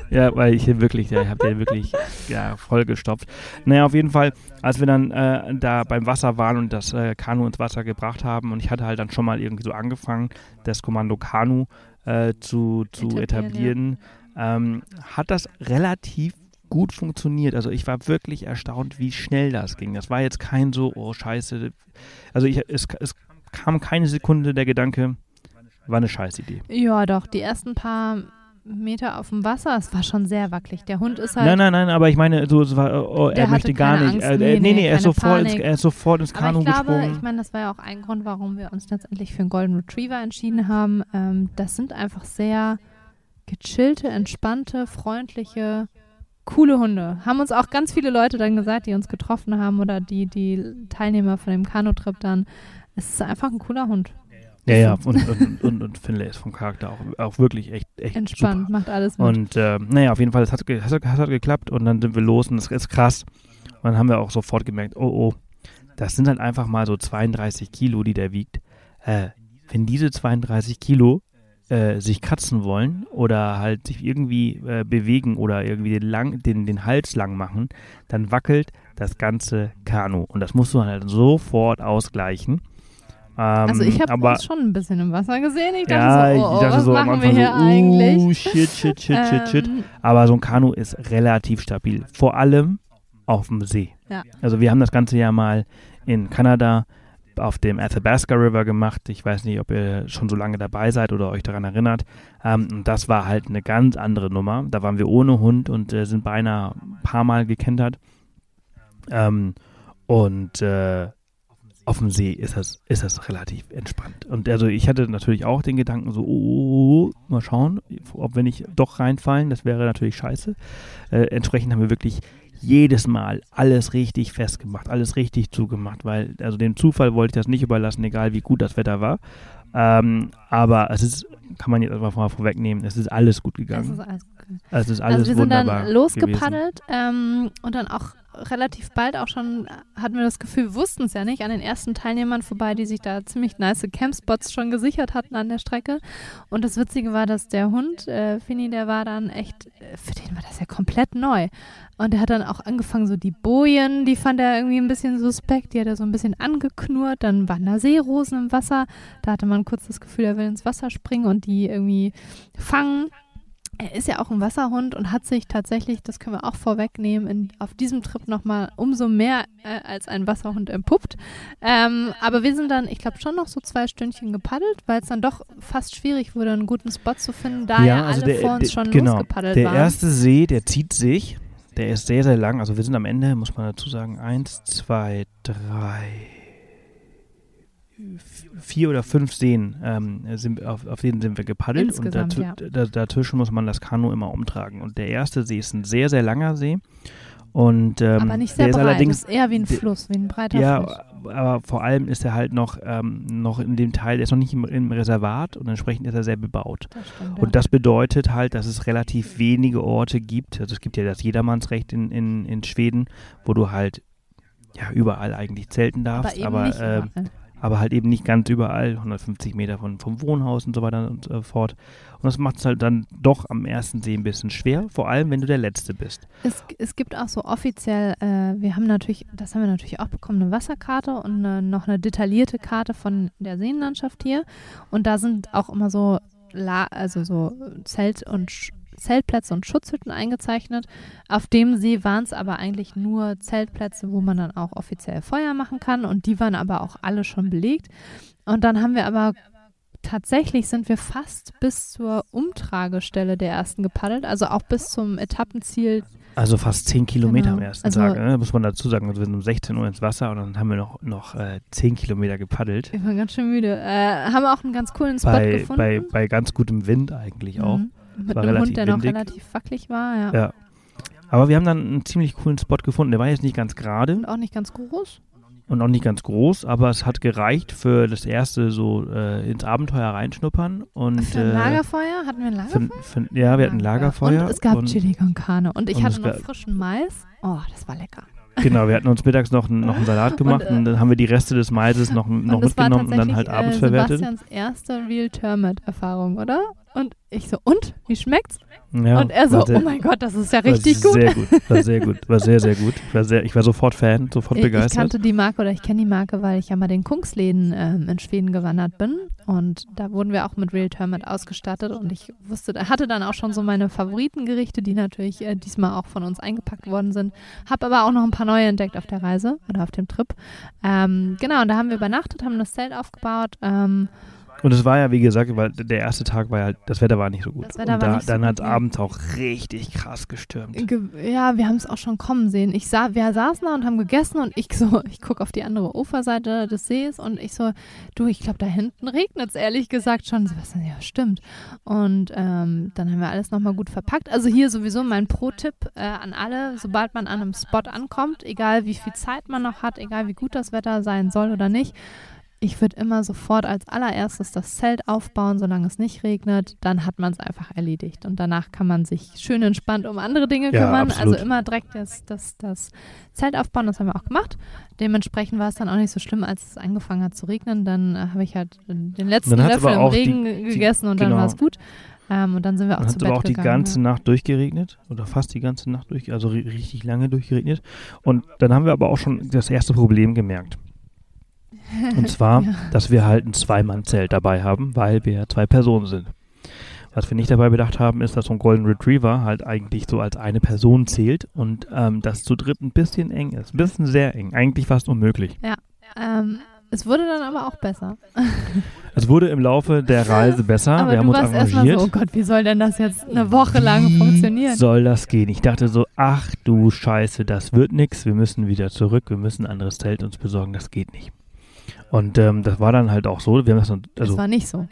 Speaker 1: Ja, weil ich wirklich, ja, ich habe den wirklich ja, vollgestopft. Naja, auf jeden Fall, als wir dann äh, da beim Wasser waren und das äh, Kanu ins Wasser gebracht haben und ich hatte halt dann schon mal irgendwie so angefangen, das Kommando Kanu äh, zu, zu
Speaker 2: Etablieren,
Speaker 1: etablieren, ähm, hat das relativ gut funktioniert. Also ich war wirklich erstaunt, wie schnell das ging. Das war jetzt kein so, oh scheiße. Also ich, es, es kam keine Sekunde der Gedanke, war eine Scheißidee.
Speaker 2: Ja, doch, die ersten paar Meter auf dem Wasser, es war schon sehr wackelig. Der Hund ist halt.
Speaker 1: Nein, nein, nein, aber ich meine, so, es war, oh, er möchte gar nicht.
Speaker 2: Angst,
Speaker 1: äh,
Speaker 2: nee,
Speaker 1: äh, nee,
Speaker 2: nee,
Speaker 1: er, ist sofort ins, er ist sofort ins
Speaker 2: aber
Speaker 1: Kanu
Speaker 2: ich glaube,
Speaker 1: gesprungen.
Speaker 2: ich meine, das war ja auch ein Grund, warum wir uns letztendlich für einen Golden Retriever entschieden haben. Ähm, das sind einfach sehr gechillte, entspannte, freundliche, coole Hunde. Haben uns auch ganz viele Leute dann gesagt, die uns getroffen haben oder die, die Teilnehmer von dem Kanutrip dann. Es ist einfach ein cooler Hund.
Speaker 1: Ja, ja, und, und, und, und Finlay ist vom Charakter auch, auch wirklich echt, echt
Speaker 2: Entspannt,
Speaker 1: super.
Speaker 2: macht alles mit.
Speaker 1: Und äh, naja, auf jeden Fall, es hat, es hat, es hat geklappt und dann sind wir los und das ist krass. Und dann haben wir auch sofort gemerkt, oh oh, das sind halt einfach mal so 32 Kilo, die der wiegt. Äh, wenn diese 32 Kilo äh, sich kratzen wollen oder halt sich irgendwie äh, bewegen oder irgendwie den, lang, den, den Hals lang machen, dann wackelt das ganze Kanu. Und das musst du halt sofort ausgleichen. Ähm,
Speaker 2: also ich habe uns schon ein bisschen im Wasser gesehen. Ich dachte
Speaker 1: ja,
Speaker 2: so, oh, oh,
Speaker 1: dachte
Speaker 2: was
Speaker 1: so
Speaker 2: machen wir hier
Speaker 1: so,
Speaker 2: eigentlich?
Speaker 1: uh, shit, shit, shit, shit, shit.
Speaker 2: Ähm,
Speaker 1: Aber so ein Kanu ist relativ stabil. Vor allem auf dem See.
Speaker 2: Ja.
Speaker 1: Also wir haben das Ganze ja mal in Kanada auf dem Athabasca River gemacht. Ich weiß nicht, ob ihr schon so lange dabei seid oder euch daran erinnert. Ähm, und das war halt eine ganz andere Nummer. Da waren wir ohne Hund und äh, sind beinahe ein paar Mal gekentert. Ähm, und äh, auf dem See ist das, ist das relativ entspannt. Und also ich hatte natürlich auch den Gedanken so, oh, oh, oh, mal schauen, ob wir nicht doch reinfallen, das wäre natürlich scheiße. Äh, entsprechend haben wir wirklich jedes Mal alles richtig festgemacht, alles richtig zugemacht, weil also dem Zufall wollte ich das nicht überlassen, egal wie gut das Wetter war. Ähm, aber es ist, kann man jetzt einfach mal vorwegnehmen, es ist alles gut gegangen. Es ist alles gut gegangen. Es ist alles
Speaker 2: also wir
Speaker 1: sind dann
Speaker 2: losgepaddelt ähm, und dann auch relativ bald auch schon hatten wir das Gefühl, wussten es ja nicht, an den ersten Teilnehmern vorbei, die sich da ziemlich nice Campspots schon gesichert hatten an der Strecke. Und das Witzige war, dass der Hund, äh, Finny, der war dann echt, äh, für den war das ja komplett neu. Und er hat dann auch angefangen, so die Bojen, die fand er irgendwie ein bisschen suspekt, die hat er so ein bisschen angeknurrt. Dann waren da Seerosen im Wasser. Da hatte man kurz das Gefühl, er will ins Wasser springen und die irgendwie fangen er ist ja auch ein Wasserhund und hat sich tatsächlich, das können wir auch vorwegnehmen, in, auf diesem Trip nochmal umso mehr äh, als ein Wasserhund entpuppt. Ähm, aber wir sind dann, ich glaube, schon noch so zwei Stündchen gepaddelt, weil es dann doch fast schwierig wurde, einen guten Spot zu finden, da ja, ja also alle der, vor uns der, schon genau, losgepaddelt
Speaker 1: der
Speaker 2: waren.
Speaker 1: Der erste See, der zieht sich. Der ist sehr, sehr lang. Also wir sind am Ende, muss man dazu sagen, eins, zwei, drei, vier oder fünf Seen, ähm, sind, auf, auf denen sind wir gepaddelt
Speaker 2: Insgesamt,
Speaker 1: und dazw ja. dazwischen muss man das Kanu immer umtragen. Und der erste See ist ein sehr, sehr langer See. Und, ähm,
Speaker 2: aber nicht sehr
Speaker 1: der
Speaker 2: breit,
Speaker 1: ist allerdings,
Speaker 2: ist eher wie ein Fluss, wie ein breiter
Speaker 1: ja,
Speaker 2: Fluss.
Speaker 1: Ja, aber vor allem ist er halt noch, ähm, noch in dem Teil, der ist noch nicht im, im Reservat und entsprechend ist er sehr bebaut.
Speaker 2: Das stimmt,
Speaker 1: und das bedeutet halt, dass es relativ wenige Orte gibt, also es gibt ja das Jedermannsrecht in, in, in Schweden, wo du halt ja überall eigentlich zelten darfst,
Speaker 2: aber,
Speaker 1: aber äh, aber halt eben nicht ganz überall, 150 Meter von, vom Wohnhaus und so weiter und so fort. Und das macht es halt dann doch am ersten See ein bisschen schwer, vor allem wenn du der Letzte bist.
Speaker 2: Es, es gibt auch so offiziell, äh, wir haben natürlich, das haben wir natürlich auch bekommen, eine Wasserkarte und eine, noch eine detaillierte Karte von der Seenlandschaft hier. Und da sind auch immer so, La also so Zelt- und Zeltplätze und Schutzhütten eingezeichnet. Auf dem See waren es aber eigentlich nur Zeltplätze, wo man dann auch offiziell Feuer machen kann und die waren aber auch alle schon belegt. Und dann haben wir aber tatsächlich sind wir fast bis zur Umtragestelle der ersten gepaddelt, also auch bis zum Etappenziel.
Speaker 1: Also fast 10 Kilometer
Speaker 2: genau.
Speaker 1: am ersten
Speaker 2: also,
Speaker 1: Tag, ne? muss man dazu sagen. Also wir sind um 16 Uhr ins Wasser und dann haben wir noch, noch äh, 10 Kilometer gepaddelt.
Speaker 2: Ich war ganz schön müde. Äh, haben auch einen ganz coolen Spot
Speaker 1: bei,
Speaker 2: gefunden.
Speaker 1: Bei, bei ganz gutem Wind eigentlich auch.
Speaker 2: Mhm. Mit einem Hund, der windig. noch relativ wackelig war, ja.
Speaker 1: ja. Aber wir haben dann einen ziemlich coolen Spot gefunden. Der war jetzt nicht ganz gerade.
Speaker 2: Und auch nicht ganz groß.
Speaker 1: Und auch nicht ganz groß, aber es hat gereicht für das erste so äh, ins Abenteuer reinschnuppern. Und,
Speaker 2: für ein
Speaker 1: äh,
Speaker 2: Lagerfeuer? Hatten wir ein Lagerfeuer?
Speaker 1: Für, für, ja, wir hatten ein Lagerfeuer.
Speaker 2: Und es gab und, Chili con Carne. Und ich hatte noch frischen Mais. Oh, das war lecker.
Speaker 1: Genau, wir hatten uns mittags noch, noch einen Salat gemacht und, äh, und, dann haben wir die Reste des Maises noch, noch mitgenommen und dann halt abends
Speaker 2: äh,
Speaker 1: verwertet.
Speaker 2: Sebastians erste Real Termit-Erfahrung, oder? Und ich so, und? Wie schmeckt's?
Speaker 1: Ja,
Speaker 2: und er so, sehr, oh mein Gott, das ist ja richtig gut.
Speaker 1: Sehr gut, war sehr gut, war sehr, sehr gut. Ich war, sehr, ich war sofort Fan, sofort
Speaker 2: ich,
Speaker 1: begeistert.
Speaker 2: Ich kannte die Marke oder ich kenne die Marke, weil ich ja mal den Kungsläden ähm, in Schweden gewandert bin und da wurden wir auch mit Real Termit ausgestattet und ich wusste, hatte dann auch schon so meine Favoritengerichte, die natürlich äh, diesmal auch von uns eingepackt worden sind. Habe aber auch noch ein paar neue entdeckt auf der Reise oder auf dem Trip. Ähm, genau, und da haben wir übernachtet, haben das Zelt aufgebaut. Ähm,
Speaker 1: und es war ja, wie gesagt, weil der erste Tag war ja, das Wetter war nicht so gut.
Speaker 2: Das Wetter
Speaker 1: und
Speaker 2: war
Speaker 1: da,
Speaker 2: nicht so
Speaker 1: dann hat es abends auch richtig krass gestürmt.
Speaker 2: Ge ja, wir haben es auch schon kommen sehen. Ich sah, wir saßen da und haben gegessen und ich so, ich gucke auf die andere Uferseite des Sees und ich so, du, ich glaube, da hinten regnet es ehrlich gesagt schon. Sebastian, ja, stimmt. Und ähm, dann haben wir alles nochmal gut verpackt. Also hier sowieso mein Pro-Tipp äh, an alle, sobald man an einem Spot ankommt, egal wie viel Zeit man noch hat, egal wie gut das Wetter sein soll oder nicht, ich würde immer sofort als allererstes das Zelt aufbauen, solange es nicht regnet. Dann hat man es einfach erledigt. Und danach kann man sich schön entspannt um andere Dinge
Speaker 1: Ja,
Speaker 2: kümmern.
Speaker 1: absolut.
Speaker 2: Also immer direkt das, das, das Zelt aufbauen, das haben wir auch gemacht. Dementsprechend war es dann auch nicht so schlimm, als es angefangen hat zu regnen. Dann äh, habe ich halt den letzten
Speaker 1: Dann
Speaker 2: Löffel im
Speaker 1: auch
Speaker 2: Regen
Speaker 1: die-
Speaker 2: gegessen und dann
Speaker 1: genau.
Speaker 2: war es gut. Ähm, und dann sind wir auch
Speaker 1: Dann
Speaker 2: zu
Speaker 1: hat
Speaker 2: Bett
Speaker 1: aber auch die
Speaker 2: gegangen.
Speaker 1: ganze
Speaker 2: ja.
Speaker 1: Nacht durchgeregnet oder fast die ganze Nacht durch, also ri- richtig lange durchgeregnet. Und dann haben wir aber auch schon das erste Problem gemerkt. Und zwar,
Speaker 2: Ja.
Speaker 1: dass wir halt ein Zweimann-Zelt dabei haben, weil wir ja zwei Personen sind. Was wir nicht dabei bedacht haben, ist, dass so ein Golden Retriever halt eigentlich so als eine Person zählt und ähm, das zu dritt ein bisschen eng ist. Ein bisschen sehr eng, eigentlich fast unmöglich.
Speaker 2: Ähm, Es wurde dann aber auch besser.
Speaker 1: Es wurde im Laufe der Reise besser.
Speaker 2: aber
Speaker 1: wir
Speaker 2: du
Speaker 1: haben uns arrangiert.
Speaker 2: so, oh Gott, wie soll denn das jetzt eine Woche lang
Speaker 1: Wie
Speaker 2: funktionieren?
Speaker 1: soll das gehen? Ich dachte so, ach du Scheiße, das wird nix. Wir müssen wieder zurück. Wir müssen ein anderes Zelt uns besorgen. Das geht nicht. Und ähm, das war dann halt auch so. Wir haben das dann,
Speaker 2: das
Speaker 1: also
Speaker 2: war nicht so.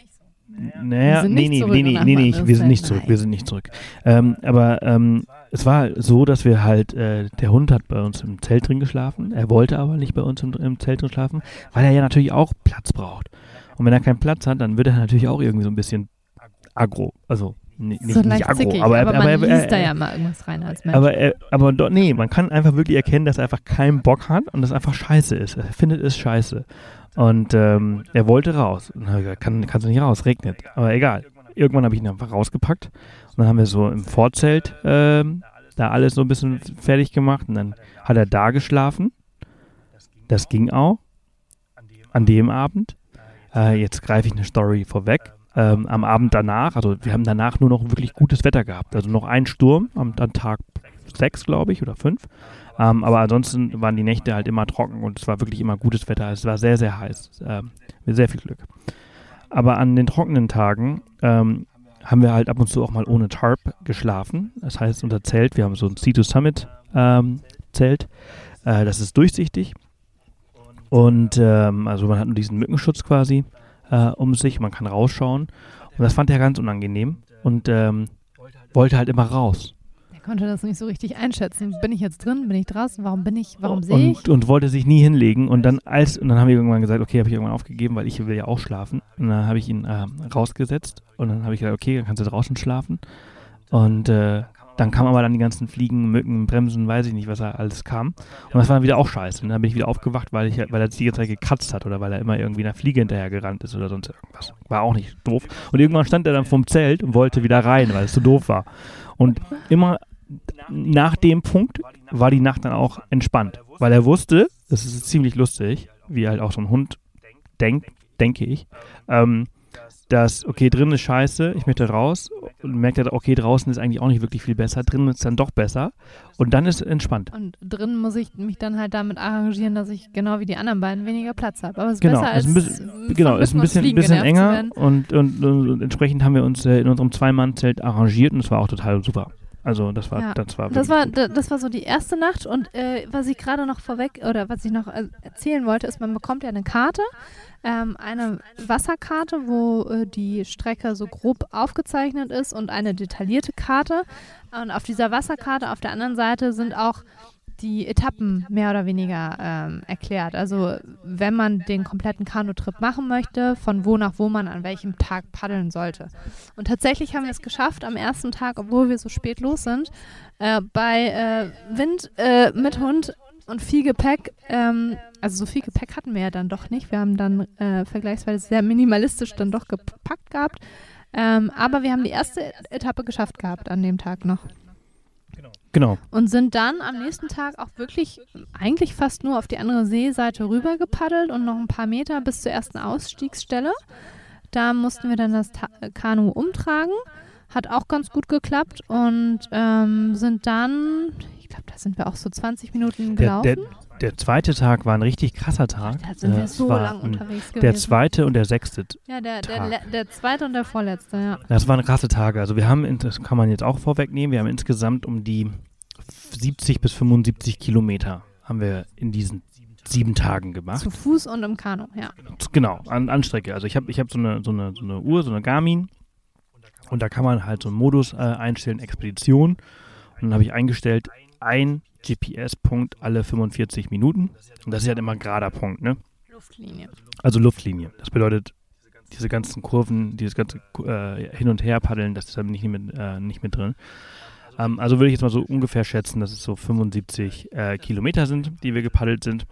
Speaker 1: Naja, nee, nee, nee, nee, nee, wir sind nicht zurück, wir sind nicht zurück. Ähm, aber ähm, es war so, dass wir halt, äh, der Hund hat bei uns im Zelt drin geschlafen, er wollte aber nicht bei uns im, im Zelt drin schlafen, weil er ja natürlich auch Platz braucht. Und wenn er keinen Platz hat, dann wird er natürlich auch irgendwie so ein bisschen aggro, also nicht,
Speaker 2: so
Speaker 1: nicht
Speaker 2: leicht
Speaker 1: aggro,
Speaker 2: zickig,
Speaker 1: aber,
Speaker 2: aber,
Speaker 1: er- aber,
Speaker 2: man
Speaker 1: er-
Speaker 2: liest da
Speaker 1: er-
Speaker 2: ja mal irgendwas rein als Mensch.
Speaker 1: aber, er, aber doch, nee, man kann einfach wirklich erkennen, dass er einfach keinen Bock hat und das einfach scheiße ist. Er findet es scheiße. Und ähm, er wollte raus. Und dann hab ich gesagt, kann, kannst du nicht raus, regnet. Aber egal. Irgendwann habe ich ihn einfach rausgepackt. Und dann haben wir so im Vorzelt ähm, da alles so ein bisschen fertig gemacht. Und dann hat er da geschlafen. Das ging auch. An dem Abend. Äh, jetzt greife ich eine Story vorweg. Ähm, am Abend danach, also wir haben danach nur noch wirklich gutes Wetter gehabt. Also noch ein Sturm am, am Tag sechs, glaube ich, oder fünf. Ähm, aber ansonsten waren die Nächte halt immer trocken und es war wirklich immer gutes Wetter. Es war sehr, sehr heiß. Ähm, mit sehr viel Glück. Aber an den trockenen Tagen ähm, haben wir halt ab und zu auch mal ohne Tarp geschlafen. Das heißt, unser Zelt, wir haben so ein Sea-to Summit ähm. Äh, das ist durchsichtig. Und ähm, also man hat nur diesen Mückenschutz quasi äh, um sich, man kann rausschauen. Und das fand er ganz unangenehm und ähm, wollte halt immer raus.
Speaker 2: er konnte das nicht so richtig einschätzen. Bin ich jetzt drin? Bin ich draußen? Warum bin ich? Warum sehe ich?
Speaker 1: und, und wollte sich nie hinlegen und dann als und dann haben wir irgendwann gesagt, okay, habe ich irgendwann aufgegeben, weil ich will ja auch schlafen und dann habe ich ihn äh, rausgesetzt und dann habe ich gesagt, okay, dann kannst du draußen schlafen und äh, dann kamen aber dann die ganzen Fliegen, Mücken, Bremsen, weiß ich nicht, was da alles kam. Und das war dann wieder auch scheiße. Und dann bin ich wieder aufgewacht, weil, ich, weil er die ganze Zeit gekratzt hat oder weil er immer irgendwie einer Fliege hinterher gerannt ist oder sonst irgendwas. War auch nicht doof. Und irgendwann stand er dann vom Zelt und wollte wieder rein, weil es so doof war. Und immer nach dem Punkt war die Nacht dann auch entspannt, weil er wusste, das ist ziemlich lustig, wie halt auch so ein Hund denkt, denke ich, ähm, dass, okay, drin ist scheiße, ich möchte raus und merkt er, okay, draußen ist eigentlich auch nicht wirklich viel besser, drin ist dann doch besser und dann ist entspannt.
Speaker 2: Und drin muss ich mich dann halt damit arrangieren, dass ich genau wie die anderen beiden weniger Platz habe. Aber es ist
Speaker 1: Genau,
Speaker 2: besser
Speaker 1: ist
Speaker 2: als
Speaker 1: ein bisschen, genau, ist ein bisschen, bisschen enger und, und, und entsprechend haben wir uns äh, in unserem Zwei-Mann-Zelt arrangiert und es war auch total super. Also das war,
Speaker 2: Ja.
Speaker 1: das war
Speaker 2: Das war, das war so die erste Nacht und äh, was ich gerade noch vorweg oder was ich noch äh, erzählen wollte, ist, man bekommt ja eine Karte, ähm, eine Wasserkarte, wo äh, die Strecke so grob aufgezeichnet ist und eine detaillierte Karte. Und auf dieser Wasserkarte auf der anderen Seite sind auch die Etappen mehr oder weniger ähm, erklärt. Also wenn man den kompletten Kanutrip machen möchte, von wo nach wo man an welchem Tag paddeln sollte. Und tatsächlich haben wir es geschafft, am ersten Tag, obwohl wir so spät los sind, äh, bei äh, Wind äh, mit Hund und viel Gepäck, ähm, also so viel Gepäck hatten wir ja dann doch nicht. Wir haben dann äh, vergleichsweise sehr minimalistisch dann doch gepackt gehabt. Ähm, aber wir haben die erste Etappe geschafft gehabt an dem Tag noch.
Speaker 1: Genau.
Speaker 2: Und sind dann am nächsten Tag auch wirklich eigentlich fast nur auf die andere Seeseite rüber gepaddelt und noch ein paar Meter bis zur ersten Ausstiegsstelle. Da mussten wir dann das Ta Kanu umtragen. Hat auch ganz gut geklappt und ähm, sind dann, ich glaube, da sind wir auch so 20 Minuten
Speaker 1: Der,
Speaker 2: gelaufen.
Speaker 1: der, der zweite Tag war ein richtig krasser Tag.
Speaker 2: Da sind
Speaker 1: Äh,
Speaker 2: wir
Speaker 1: es
Speaker 2: so
Speaker 1: war
Speaker 2: lang unterwegs gewesen.
Speaker 1: Der zweite und der sechste
Speaker 2: ja, der, der,
Speaker 1: Tag.
Speaker 2: der zweite und der vorletzte, ja.
Speaker 1: Das waren krasse Tage. Also wir haben, das kann man jetzt auch vorwegnehmen, wir haben insgesamt um die 70 bis 75 Kilometer haben wir in diesen sieben Tagen gemacht.
Speaker 2: Zu Fuß und im Kanu, ja.
Speaker 1: Genau, an, an Strecke. Also ich habe ich hab so, eine, so, eine, so eine Uhr, so eine Garmin und da kann man halt so einen Modus äh, einstellen, Expedition. Und dann habe ich eingestellt, ein GPS-Punkt alle 45 Minuten. Und das ist halt immer ein gerader Punkt, ne?
Speaker 2: Luftlinie.
Speaker 1: Also Luftlinie. Das bedeutet, diese ganzen Kurven, dieses ganze äh, Hin- und Her paddeln, das ist da nicht mit, äh, nicht mit drin. Ähm, also würde ich jetzt mal so ungefähr schätzen, dass es so 75 äh, Kilometer sind, die wir gepaddelt sind.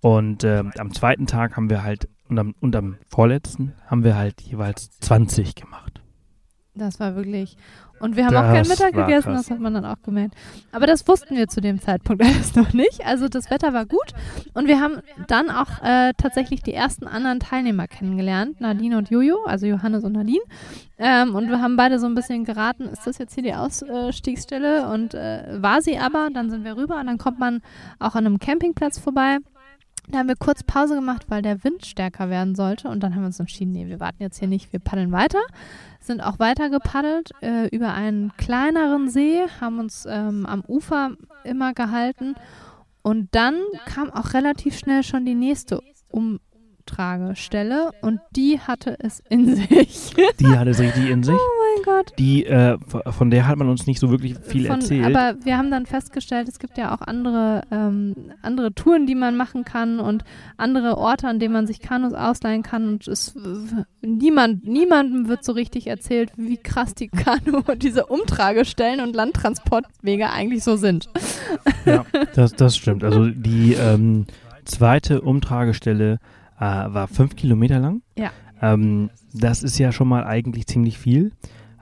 Speaker 1: Und ähm, am zweiten Tag haben wir halt, und am, und am vorletzten haben wir halt jeweils 20 gemacht.
Speaker 2: Das war wirklich. Und wir haben auch keinen
Speaker 1: Das
Speaker 2: Mittag gegessen,
Speaker 1: krass.
Speaker 2: das hat man dann auch gemerkt. Aber das wussten wir zu dem Zeitpunkt alles noch nicht. Also das Wetter war gut. Und wir haben dann auch äh, tatsächlich die ersten anderen Teilnehmer kennengelernt, Nadine und Jojo, also Johannes und Nadine. Ähm, und wir haben beide so ein bisschen geraten, ist das jetzt hier die Ausstiegsstelle? Und äh, war sie aber, dann sind wir rüber und dann kommt man auch an einem Campingplatz vorbei. Da haben wir kurz Pause gemacht, weil der Wind stärker werden sollte. Und dann haben wir uns entschieden, nee, wir warten jetzt hier nicht, wir paddeln weiter. Sind auch weiter gepaddelt äh, über einen kleineren See, haben uns ähm, am Ufer immer gehalten. Und dann kam auch relativ schnell schon die nächste Umtragestelle und die hatte es in sich.
Speaker 1: Die hat es richtig in sich.
Speaker 2: oh mein Gott.
Speaker 1: Die, äh, von der hat man uns nicht so wirklich viel
Speaker 2: Von,
Speaker 1: erzählt.
Speaker 2: Aber wir haben dann festgestellt, es gibt ja auch andere, ähm, andere Touren, die man machen kann und andere Orte, an denen man sich Kanus ausleihen kann. Und es, niemand, niemandem wird so richtig erzählt, wie krass die Kanu, diese Umtragestellen und Landtransportwege eigentlich so sind.
Speaker 1: Ja, das, das stimmt. Also die ähm, zweite Umtragestelle äh, war fünf Kilometer lang.
Speaker 2: Ja.
Speaker 1: Ähm, das ist ja schon mal eigentlich ziemlich viel.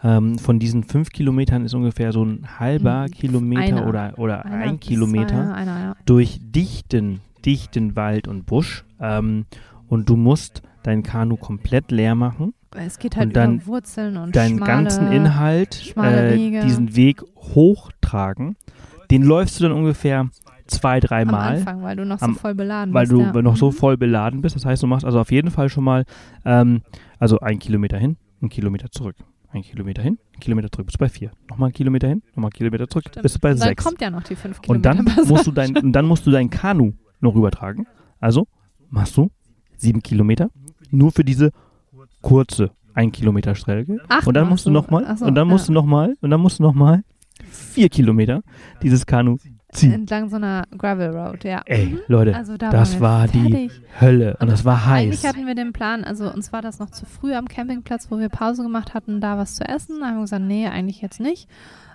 Speaker 1: Ähm, von diesen fünf Kilometern ist ungefähr so ein halber
Speaker 2: Mhm,
Speaker 1: Kilometer
Speaker 2: einer.
Speaker 1: oder, oder
Speaker 2: Einer
Speaker 1: ein Kilometer
Speaker 2: einer,
Speaker 1: durch dichten, dichten Wald und Busch. Ähm, und du musst dein Kanu komplett leer machen.
Speaker 2: Es geht halt
Speaker 1: Und dann
Speaker 2: über Wurzeln und
Speaker 1: deinen
Speaker 2: schmale,
Speaker 1: ganzen Inhalt, äh, diesen Weg hochtragen. Den läufst du dann ungefähr zwei,
Speaker 2: am
Speaker 1: dreimal,
Speaker 2: Anfang, weil du noch
Speaker 1: Am-
Speaker 2: so voll beladen
Speaker 1: weil
Speaker 2: bist.
Speaker 1: du
Speaker 2: ja.
Speaker 1: noch so
Speaker 2: Mhm.
Speaker 1: voll beladen bist. Das heißt, du machst also auf jeden Fall schon mal, ähm, also ein Kilometer hin, ein Kilometer zurück. Ein Kilometer hin, ein Kilometer zurück, bist du bei vier. Nochmal ein Kilometer hin, nochmal ein Kilometer zurück,
Speaker 2: Stimmt.
Speaker 1: bist du bei
Speaker 2: Und dann
Speaker 1: sechs.
Speaker 2: kommt ja noch die fünf
Speaker 1: Und
Speaker 2: Kilometer.
Speaker 1: dann musst du dein, und dann musst du dein Kanu noch rübertragen. Also machst du sieben Kilometer nur für diese kurze ein Kilometer Strecke.
Speaker 2: Acht
Speaker 1: Und dann musst du nochmal,
Speaker 2: Ach so,
Speaker 1: und dann musst
Speaker 2: ja.
Speaker 1: du nochmal, und dann musst du nochmal vier Kilometer dieses Kanu ziehen.
Speaker 2: Entlang so einer Gravel Road, ja.
Speaker 1: Ey,
Speaker 2: Mhm.
Speaker 1: Leute,
Speaker 2: Also da
Speaker 1: das
Speaker 2: wir
Speaker 1: war die
Speaker 2: fertig.
Speaker 1: Hölle. Und das war
Speaker 2: Eigentlich
Speaker 1: heiß.
Speaker 2: hatten wir den Plan, also uns war das noch zu früh am Campingplatz, wo wir Pause gemacht hatten, da was zu essen. Da haben wir gesagt, nee, eigentlich jetzt nicht.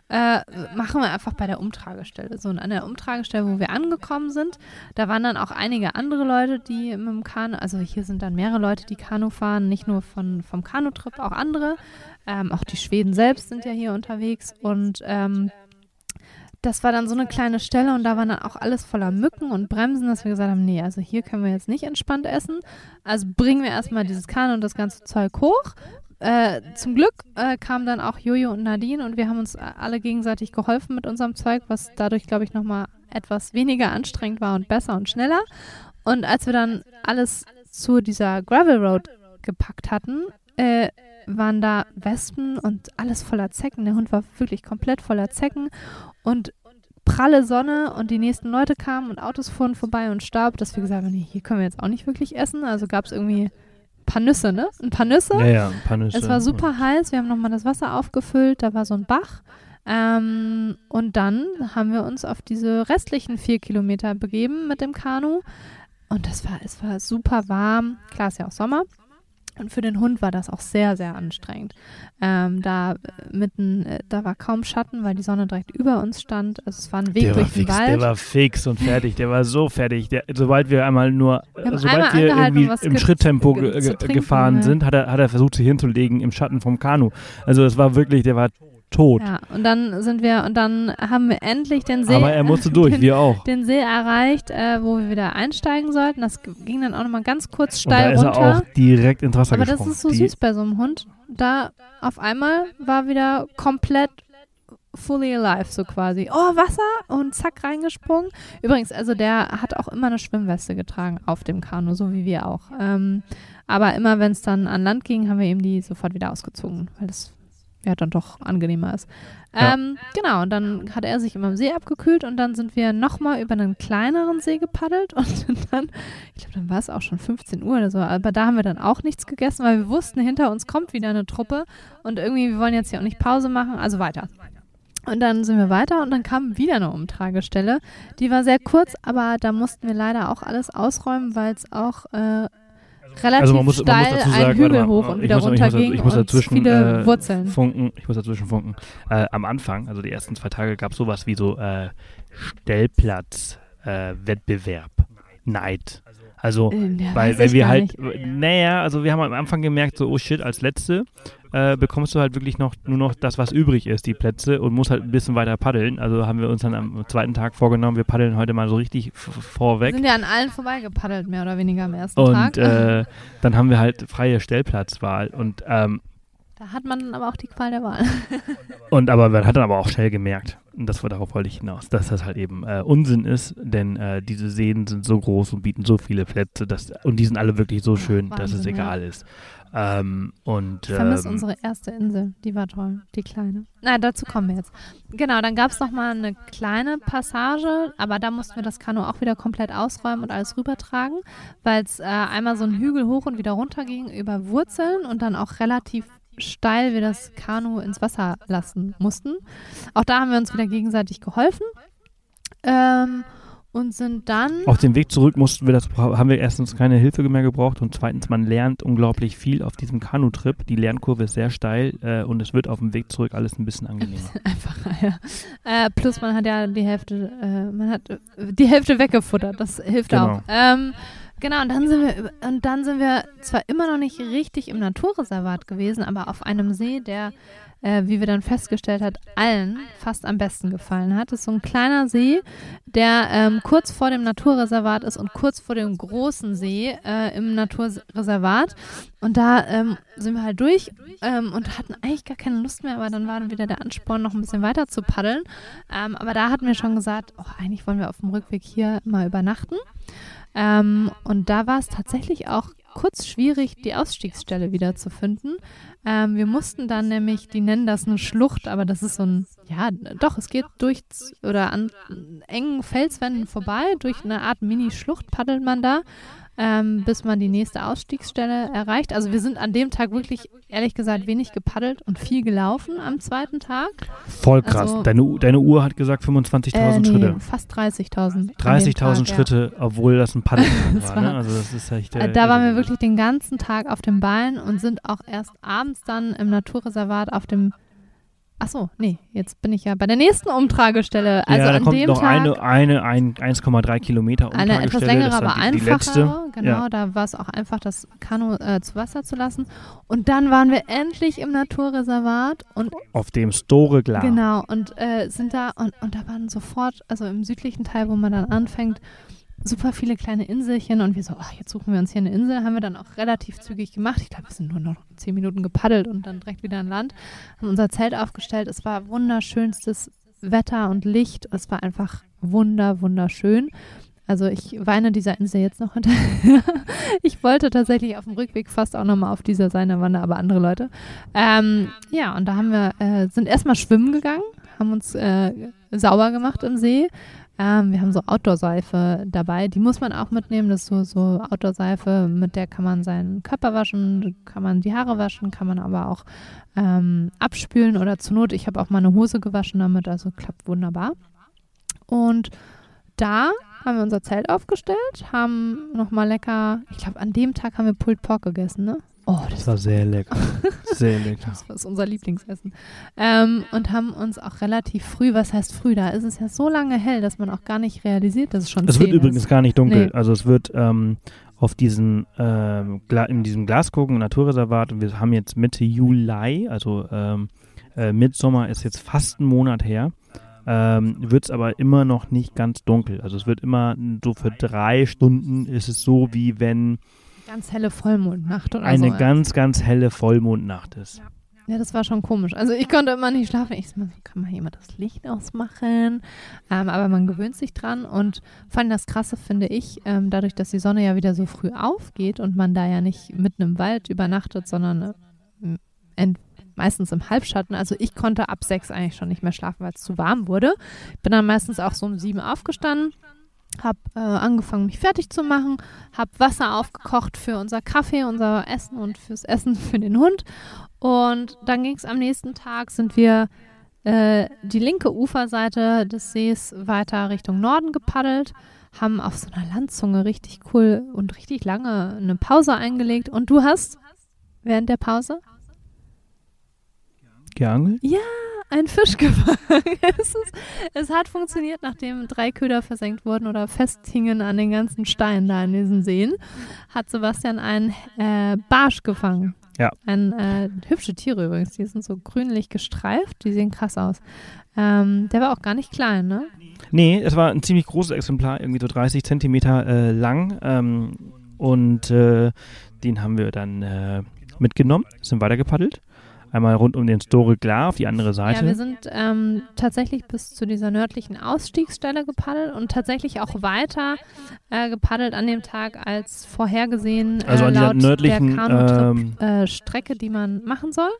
Speaker 2: Äh, machen wir einfach bei der Umtragestelle. So, und an der Umtragestelle, wo wir angekommen sind, da waren dann auch einige andere Leute, die mit dem Kanu, also hier sind dann mehrere Leute, die Kanu fahren, nicht nur von, vom Kanutrip, auch andere. Ähm, auch die Schweden selbst sind ja hier unterwegs und ähm, das war dann so eine kleine Stelle und da war dann auch alles voller Mücken und Bremsen, dass wir gesagt haben, nee, also hier können wir jetzt nicht entspannt essen. Also bringen wir erstmal dieses Kanu und das ganze Zeug hoch. Äh, zum Glück äh, kamen dann auch Jojo und Nadine und wir haben uns alle gegenseitig geholfen mit unserem Zeug, was dadurch, glaube ich, nochmal etwas weniger anstrengend war und besser und schneller. Und als wir dann alles zu dieser Gravel Road gepackt hatten, äh, waren da Wespen und alles voller Zecken. Der Hund war wirklich komplett voller Zecken und pralle Sonne und die nächsten Leute kamen und Autos fuhren vorbei und Staub, dass wir gesagt haben, nee, hier können wir jetzt auch nicht wirklich essen. Also gab es irgendwie ein paar Nüsse, ne? Ein paar Nüsse.
Speaker 1: Ja, ja, ein paar Nüsse.
Speaker 2: Es war super heiß, wir haben nochmal das Wasser aufgefüllt, da war so ein Bach. Ähm, und dann haben wir uns auf diese restlichen vier Kilometer begeben mit dem Kanu. Und das war, es war super warm. Klar, ist ja auch Sommer. Und für den Hund war das auch sehr, sehr anstrengend. Ähm, da äh, mitten, äh, da war kaum Schatten, weil die Sonne direkt über uns stand. Also es war ein Weg
Speaker 1: Der
Speaker 2: durch den
Speaker 1: fix,
Speaker 2: Wald.
Speaker 1: der war fix und fertig. Der war so fertig. Der, sobald wir einmal nur,
Speaker 2: Wir
Speaker 1: sobald wir irgendwie im Schritttempo
Speaker 2: ge-
Speaker 1: ge gefahren
Speaker 2: ja.
Speaker 1: sind, hat er, hat er versucht, sich hinzulegen im Schatten vom Kanu. Also es war wirklich, der war tot.
Speaker 2: ja, und dann sind wir, und dann haben wir endlich den See.
Speaker 1: Aber er musste durch,
Speaker 2: den,
Speaker 1: wir auch.
Speaker 2: den See erreicht, äh, wo wir wieder einsteigen sollten. Das ging dann auch nochmal ganz kurz
Speaker 1: Und da
Speaker 2: steil
Speaker 1: ist
Speaker 2: runter.
Speaker 1: er auch direkt ins Wasser
Speaker 2: Aber das
Speaker 1: gesprungen.
Speaker 2: ist so
Speaker 1: Die-
Speaker 2: süß bei so einem Hund. Da auf einmal war wieder komplett fully alive, so quasi. Oh, Wasser und zack reingesprungen. Übrigens, also der hat auch immer eine Schwimmweste getragen auf dem Kanu, so wie wir auch. Ähm, aber immer wenn es dann an Land ging, haben wir ihm die sofort wieder ausgezogen, weil das ja dann doch angenehmer ist.
Speaker 1: Ja.
Speaker 2: Ähm, genau, und dann hat er sich immer im See abgekühlt und dann sind wir nochmal über einen kleineren See gepaddelt und dann, ich glaube, dann war es auch schon 15 Uhr oder so, aber da haben wir dann auch nichts gegessen, weil wir wussten, hinter uns kommt wieder eine Truppe und irgendwie, wir wollen jetzt hier auch nicht Pause machen, also weiter. Und dann sind wir weiter und dann kam wieder eine Umtragestelle. Die war sehr kurz, aber da mussten wir leider auch alles ausräumen, weil es auch äh, relativ
Speaker 1: Also man muss- man muss
Speaker 2: steil
Speaker 1: dazu
Speaker 2: einen
Speaker 1: sagen,
Speaker 2: Hügel hoch und
Speaker 1: ich
Speaker 2: wieder runter ging
Speaker 1: ich muss
Speaker 2: und
Speaker 1: dazwischen,
Speaker 2: viele
Speaker 1: äh,
Speaker 2: Wurzeln.
Speaker 1: Funken, ich muss dazwischen funken. Äh, am Anfang, also die ersten zwei Tage, gab es sowas wie so äh, Stellplatz-Wettbewerb. Neid. Also,
Speaker 2: Äh,
Speaker 1: weil wenn wir halt, naja, also wir haben am Anfang gemerkt, so, oh shit, als Letzte äh, bekommst du halt wirklich noch nur noch das, was übrig ist, die Plätze und musst halt ein bisschen weiter paddeln. Also haben wir uns dann am zweiten Tag vorgenommen, wir paddeln heute mal so richtig vorweg.
Speaker 2: sind ja an allen vorbeigepaddelt, mehr oder weniger am ersten
Speaker 1: Und
Speaker 2: Tag.
Speaker 1: äh, dann haben wir halt freie Stellplatzwahl. Und ähm,
Speaker 2: Da hat man dann aber auch die Qual der Wahl.
Speaker 1: Und aber man hat dann aber auch schnell gemerkt, und das war darauf wollte ich hinaus, dass das halt eben äh, Unsinn ist, denn äh, diese Seen sind so groß und bieten so viele Plätze, dass, und die sind alle wirklich so schön,
Speaker 2: Wahnsinn,
Speaker 1: dass es
Speaker 2: ja.
Speaker 1: egal ist. Ähm, und
Speaker 2: Ich vermisse
Speaker 1: ähm,
Speaker 2: unsere erste Insel. Die war toll. Die kleine. Na, dazu kommen wir jetzt. Genau, dann gab es noch mal eine kleine Passage, aber da mussten wir das Kanu auch wieder komplett ausräumen und alles rübertragen, weil es äh, einmal so einen Hügel hoch und wieder runter ging über Wurzeln und dann auch relativ steil wir das Kanu ins Wasser lassen mussten. Auch da haben wir uns wieder gegenseitig geholfen. Ähm, und sind dann
Speaker 1: Auf dem Weg zurück mussten wir das, haben wir erstens keine Hilfe mehr gebraucht und zweitens, man lernt unglaublich viel auf diesem Kanutrip. Die Lernkurve ist sehr steil äh, und es wird auf dem Weg zurück alles ein bisschen angenehmer.
Speaker 2: Einfacher, ja. Äh, plus man hat ja die Hälfte, äh, man hat äh, die Hälfte weggefuttert. Das hilft
Speaker 1: Genau.
Speaker 2: auch. Ähm, genau, und dann sind wir und dann sind wir zwar immer noch nicht richtig im Naturreservat gewesen, aber auf einem See, der, äh, wie wir dann festgestellt hat, allen fast am besten gefallen hat. Das ist so ein kleiner See, der ähm, kurz vor dem Naturreservat ist und kurz vor dem großen See äh, im Naturreservat. Und da ähm, sind wir halt durch ähm, und hatten eigentlich gar keine Lust mehr, aber dann war dann wieder der Ansporn, noch ein bisschen weiter zu paddeln. Ähm, aber da hatten wir schon gesagt, oh, eigentlich wollen wir auf dem Rückweg hier mal übernachten. Ähm, und da war es tatsächlich auch kurz schwierig, die Ausstiegsstelle wieder zu finden. Ähm, wir mussten dann nämlich, die nennen das eine Schlucht, aber das ist so ein, ja, doch, es geht durch oder an engen Felswänden vorbei, durch eine Art Mini-Schlucht paddelt man da, ähm, bis man die nächste Ausstiegsstelle erreicht. Also wir sind an dem Tag wirklich, ehrlich gesagt, wenig gepaddelt und viel gelaufen am zweiten Tag.
Speaker 1: Voll krass.
Speaker 2: Also-
Speaker 1: deine, deine Uhr hat gesagt 25.000
Speaker 2: Äh, nee,
Speaker 1: Schritte.
Speaker 2: fast 30.000. an dem
Speaker 1: 30.000
Speaker 2: Tag, ja.
Speaker 1: Schritte, obwohl das ein Paddel
Speaker 2: Das
Speaker 1: war. Ne? Also das ist echt.
Speaker 2: Äh,
Speaker 1: Äh,
Speaker 2: da waren wir wirklich den ganzen Tag auf dem Bein und sind auch erst abends dann im Naturreservat auf dem. Ach so, nee, jetzt bin ich ja bei der nächsten Umtragestelle. Also
Speaker 1: ja, da
Speaker 2: an
Speaker 1: kommt
Speaker 2: dem
Speaker 1: noch
Speaker 2: Tag
Speaker 1: eine, eine, ein 1,3 Kilometer
Speaker 2: eine etwas
Speaker 1: Umtragestelle.
Speaker 2: längere, aber
Speaker 1: die, die letzte.
Speaker 2: Genau,
Speaker 1: Ja.
Speaker 2: da war es auch einfach, das Kanu äh, zu Wasser zu lassen. Und dann waren wir endlich im Naturreservat und
Speaker 1: Auf dem Store Glas.
Speaker 2: Genau, und äh, sind da, und, und da waren sofort, also im südlichen Teil, wo man dann anfängt, super viele kleine Inselchen und wir so, ach, jetzt suchen wir uns hier eine Insel, haben wir dann auch relativ zügig gemacht. Ich glaube, wir sind nur noch zehn Minuten gepaddelt und dann direkt wieder an Land, haben unser Zelt aufgestellt. Es war wunderschönstes Wetter und Licht. Es war einfach wunder, wunderschön. Also ich weine dieser Insel jetzt noch hinterher. ich wollte tatsächlich auf dem Rückweg fast auch nochmal auf dieser sein, da waren da aber andere Leute. Ähm, ja, und da haben wir, äh, sind erstmal schwimmen gegangen, haben uns äh, sauber gemacht im See. Ähm, wir haben so Outdoor-Seife dabei, die muss man auch mitnehmen. Das ist so, so Outdoor-Seife, mit der kann man seinen Körper waschen, kann man die Haare waschen, kann man aber auch ähm, abspülen oder zur Not. Ich habe auch meine Hose gewaschen damit, also klappt wunderbar. Und da haben wir unser Zelt aufgestellt, haben nochmal lecker, ich glaube, an dem Tag haben wir Pulled Pork gegessen, ne? Oh, das
Speaker 1: Das war sehr lecker. Sehr lecker.
Speaker 2: das ist unser Lieblingsessen. Ähm, und haben uns auch relativ früh, was heißt früh, da ist es ja so lange hell, dass man auch gar nicht realisiert, dass es schon
Speaker 1: Es wird
Speaker 2: 10
Speaker 1: übrigens
Speaker 2: ist.
Speaker 1: gar nicht dunkel.
Speaker 2: Nee.
Speaker 1: Also es wird ähm, auf diesem ähm, in diesem Glasgucken Naturreservat und wir haben jetzt Mitte Juli, also ähm, äh, Mitsommer ist jetzt fast ein Monat her. Ähm, wird es aber immer noch nicht ganz dunkel. Also es wird immer so für drei Stunden ist es so, wie wenn
Speaker 2: Ganz helle Vollmondnacht oder
Speaker 1: eine
Speaker 2: so.
Speaker 1: ganz, ganz helle Vollmondnacht ist.
Speaker 2: Ja, das war schon komisch. Also ich konnte immer nicht schlafen. Ich so, kann mal jemand das Licht ausmachen? Ähm, aber man gewöhnt sich dran. Und vor allem das Krasse finde ich, ähm, dadurch, dass die Sonne ja wieder so früh aufgeht und man da ja nicht mitten im Wald übernachtet, sondern äh, meistens im Halbschatten. Also ich konnte ab sechs eigentlich schon nicht mehr schlafen, weil es zu warm wurde. Bin dann meistens auch so um sieben aufgestanden. Hab äh, angefangen, mich fertig zu machen, hab Wasser aufgekocht für unser Kaffee, unser Essen und fürs Essen für den Hund. Und dann ging es am nächsten Tag, sind wir äh, die linke Uferseite des Sees weiter Richtung Norden gepaddelt, haben auf so einer Landzunge richtig cool und richtig lange eine Pause eingelegt. Und du hast während der Pause
Speaker 1: Geangelt?
Speaker 2: Einen Fisch gefangen. es, ist, es hat funktioniert, nachdem drei Köder versenkt wurden oder festhingen an den ganzen Steinen da in diesen Seen, hat Sebastian einen äh, Barsch gefangen.
Speaker 1: Ja.
Speaker 2: Ein, äh, hübsche Tiere übrigens, die sind so grünlich gestreift, die sehen krass aus. Ähm, der war auch gar nicht klein, ne?
Speaker 1: Nee, es war ein ziemlich großes Exemplar, irgendwie so 30 Zentimeter äh, lang. Ähm, und äh, den haben wir dann äh, mitgenommen, sind weitergepaddelt. Einmal rund um den Store Glar auf die andere Seite.
Speaker 2: Ja, wir sind ähm, tatsächlich bis zu dieser nördlichen Ausstiegsstelle gepaddelt und tatsächlich auch weiter äh, gepaddelt an dem Tag als vorhergesehen äh,
Speaker 1: Also an
Speaker 2: laut
Speaker 1: nördlichen,
Speaker 2: der Kanutrip,
Speaker 1: ähm,
Speaker 2: äh, Strecke, die man machen soll.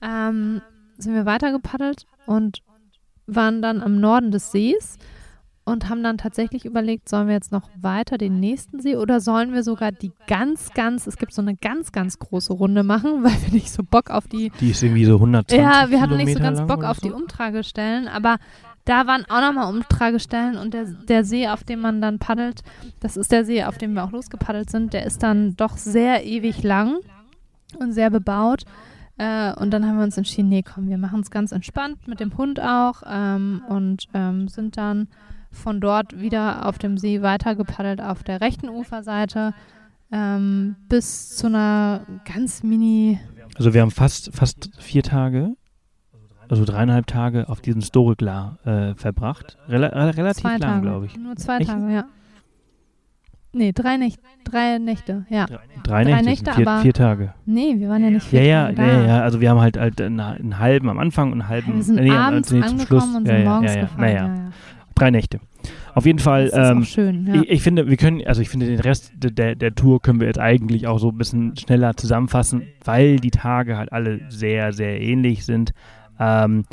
Speaker 2: Ähm, sind wir weiter gepaddelt und waren dann am Norden des Sees und haben dann tatsächlich überlegt, sollen wir jetzt noch weiter den nächsten See oder sollen wir sogar die ganz, ganz, es gibt so eine ganz, ganz große Runde machen, weil wir nicht so Bock auf die,
Speaker 1: die ist irgendwie so 120
Speaker 2: ja, wir hatten nicht so ganz Bock auf
Speaker 1: so.
Speaker 2: die Umtragestellen, aber da waren auch nochmal Umtragestellen und der, der See, auf dem man dann paddelt, das ist der See, auf dem wir auch losgepaddelt sind, der ist dann doch sehr ewig lang und sehr bebaut. Äh, und dann haben wir uns entschieden, nee, komm, wir machen es ganz entspannt mit dem Hund auch ähm, und ähm, sind dann von dort wieder auf dem See weitergepaddelt auf der rechten Uferseite ähm, bis zu einer ganz mini,
Speaker 1: Also wir haben fast, fast vier Tage, also dreieinhalb Tage auf diesem Store Glar äh, verbracht. Rela re- relativ
Speaker 2: zwei
Speaker 1: lang, glaube ich.
Speaker 2: Nur zwei
Speaker 1: Echt?
Speaker 2: Tage, ja. Nee, drei, Nächte, drei Nächte, ja.
Speaker 1: Drei, drei Nächte,
Speaker 2: Nächte,
Speaker 1: vier,
Speaker 2: aber-
Speaker 1: vier Tage.
Speaker 2: Nee, wir waren ja nicht
Speaker 1: Ja,
Speaker 2: vier
Speaker 1: ja,
Speaker 2: Tage
Speaker 1: ja,
Speaker 2: da.
Speaker 1: ja, also wir haben halt, halt einen, einen halben am Anfang und einen halben
Speaker 2: Wir sind
Speaker 1: nee, am-
Speaker 2: abends
Speaker 1: nee, zum Schluss.
Speaker 2: und
Speaker 1: ja,
Speaker 2: sind
Speaker 1: ja,
Speaker 2: morgens
Speaker 1: ja, ja.
Speaker 2: gefahren.
Speaker 1: Naja,
Speaker 2: Ja, ja.
Speaker 1: Drei Nächte. Auf jeden Fall, ähm,
Speaker 2: schön, ja.
Speaker 1: ich, ich finde, wir können, also ich finde, den Rest de- der, der Tour können wir jetzt eigentlich auch so ein bisschen schneller zusammenfassen, weil die Tage halt alle sehr, sehr ähnlich sind. Ähm,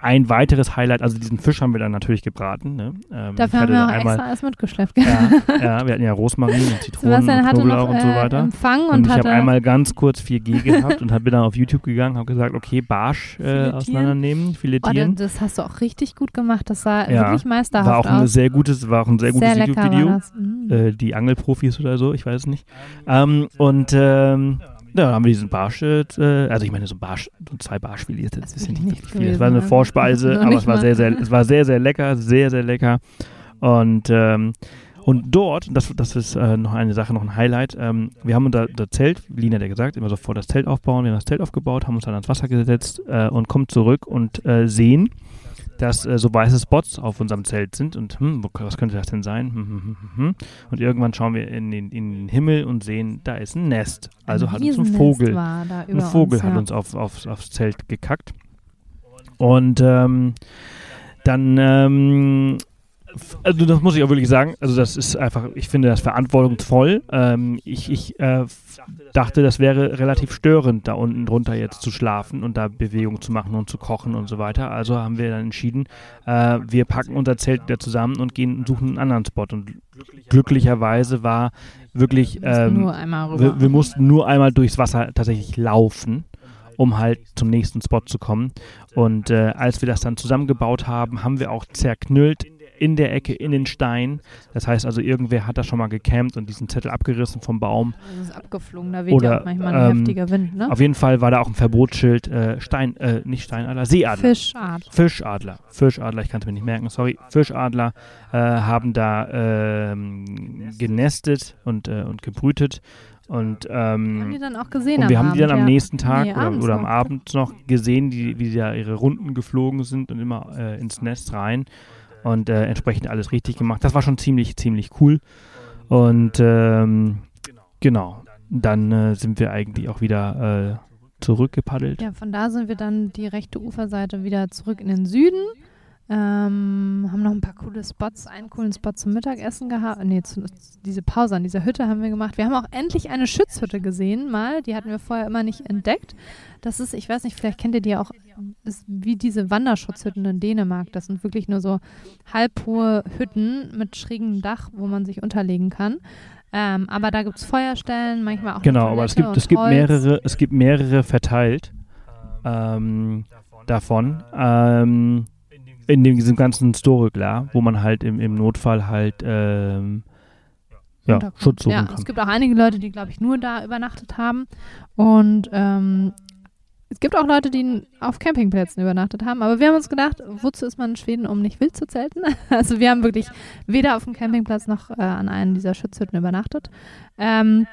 Speaker 1: ein weiteres Highlight, also diesen Fisch haben wir dann natürlich gebraten. Ne? Ähm,
Speaker 2: Dafür haben wir auch
Speaker 1: einmal,
Speaker 2: extra alles mitgeschleppt.
Speaker 1: ja, ja, wir hatten ja Rosmarin und Zitronen
Speaker 2: Sebastian
Speaker 1: und Knoblauch
Speaker 2: noch
Speaker 1: und so
Speaker 2: äh,
Speaker 1: weiter.
Speaker 2: Empfang und,
Speaker 1: Und ich habe einmal ganz kurz 4G gehabt und bin dann auf YouTube gegangen, habe gesagt, okay, Barsch äh,
Speaker 2: Filetieren.
Speaker 1: auseinandernehmen,
Speaker 2: oh, das,
Speaker 1: filetieren.
Speaker 2: das hast du auch richtig gut gemacht. Das sah
Speaker 1: Ja,
Speaker 2: wirklich meisterhaft
Speaker 1: war auch ein
Speaker 2: aus.
Speaker 1: sehr gutes, war auch ein sehr gutes YouTube-Video.
Speaker 2: Mm.
Speaker 1: Äh, die Angelprofis oder so, ich weiß es nicht. Ähm, und ähm, ja, dann haben wir diesen Barsch, äh, also ich meine so Barsch, so zwei Barschfilet, das,
Speaker 2: Das
Speaker 1: ist ja nicht
Speaker 2: nicht
Speaker 1: viel. Es war eine
Speaker 2: gewesen,
Speaker 1: Vorspeise, aber es war
Speaker 2: mal.
Speaker 1: sehr, sehr, es war sehr, sehr lecker, sehr, sehr lecker. Und ähm, und dort, das, das ist äh, noch eine Sache, noch ein Highlight, ähm, wir haben unser, unser Zelt, Lina hat ja gesagt, immer sofort das Zelt aufbauen, wir haben das Zelt aufgebaut, haben uns dann ans Wasser gesetzt äh, und kommen zurück und äh, sehen, dass äh, so weiße Spots auf unserem Zelt sind und hm, was könnte das denn sein? Hm, hm, hm, hm, hm. Und irgendwann schauen wir in den, in den Himmel und sehen, da ist ein Nest. Also hat uns ein Vogel, ein Vogel
Speaker 2: uns,
Speaker 1: hat
Speaker 2: ja.
Speaker 1: uns auf, auf, aufs Zelt gekackt. Und ähm, dann, ähm, also das muss ich auch wirklich sagen, also das ist einfach, ich finde das verantwortungsvoll. Ähm, ich ich äh, dachte, das wäre relativ störend, da unten drunter jetzt zu schlafen und da Bewegung zu machen und zu kochen und so weiter. Also haben wir dann entschieden, äh, wir packen unser Zelt wieder zusammen und gehen und suchen einen anderen Spot. Und glücklicherweise war wirklich
Speaker 2: Wir mussten
Speaker 1: ähm,
Speaker 2: nur einmal rüber.
Speaker 1: wir, wir mussten nur einmal durchs Wasser tatsächlich laufen, um halt zum nächsten Spot zu kommen. Und äh, als wir das dann zusammengebaut haben, haben wir auch zerknüllt in der Ecke in den Stein. Das heißt also, irgendwer hat da schon mal gecampt und diesen Zettel abgerissen vom Baum.
Speaker 2: Das ist abgeflogen, da weht ja
Speaker 1: Oder,
Speaker 2: auch manchmal ein
Speaker 1: ähm,
Speaker 2: heftiger Wind, ne?
Speaker 1: Auf jeden Fall war da auch ein Verbotsschild, äh, Stein, äh, nicht Steinadler, Seeadler.
Speaker 2: Fischart.
Speaker 1: Fischadler, Fischadler, ich kann es mir nicht merken, sorry, Fischadler äh, haben da ähm, genestet und, äh, und gebrütet und ähm,
Speaker 2: Haben die dann auch gesehen
Speaker 1: und
Speaker 2: am
Speaker 1: wir haben die dann
Speaker 2: Abend,
Speaker 1: am
Speaker 2: ja.
Speaker 1: nächsten Tag
Speaker 2: Nee,
Speaker 1: oder, oder am
Speaker 2: noch.
Speaker 1: Abend noch gesehen, die, wie die da ihre Runden geflogen sind und immer äh, ins Nest rein und äh, entsprechend alles richtig gemacht. Das war schon ziemlich, ziemlich cool. Und ähm, genau, dann äh, sind wir eigentlich auch wieder äh, zurückgepaddelt.
Speaker 2: Ja, von da sind wir dann die rechte Uferseite wieder zurück in den Süden. Ähm, haben noch ein paar coole Spots, einen coolen Spot zum Mittagessen gehabt. Nee, zu, diese Pause an dieser Hütte haben wir gemacht. Wir haben auch endlich eine Schützhütte gesehen, mal. Die hatten wir vorher immer nicht entdeckt. Das ist, ich weiß nicht, vielleicht kennt ihr die auch, ist wie diese Wanderschutzhütten in Dänemark. Das sind wirklich nur so halbhohe Hütten mit schrägem Dach, wo man sich unterlegen kann. Ähm, aber da gibt es Feuerstellen, manchmal auch
Speaker 1: Genau, aber es gibt, es gibt
Speaker 2: Holz.
Speaker 1: mehrere, es gibt mehrere verteilt ähm, davon. Ähm, in dem, diesem ganzen Store, klar, wo man halt im, im Notfall halt ähm, ja. Schutz suchen
Speaker 2: ja,
Speaker 1: kann.
Speaker 2: Es gibt auch einige Leute, die, glaube ich, nur da übernachtet haben. Und ähm, es gibt auch Leute, die auf Campingplätzen übernachtet haben. Aber wir haben uns gedacht, wozu ist man in Schweden, um nicht wild zu zelten? Also wir haben wirklich weder auf dem Campingplatz noch äh, an einem dieser Schutzhütten übernachtet. Ähm,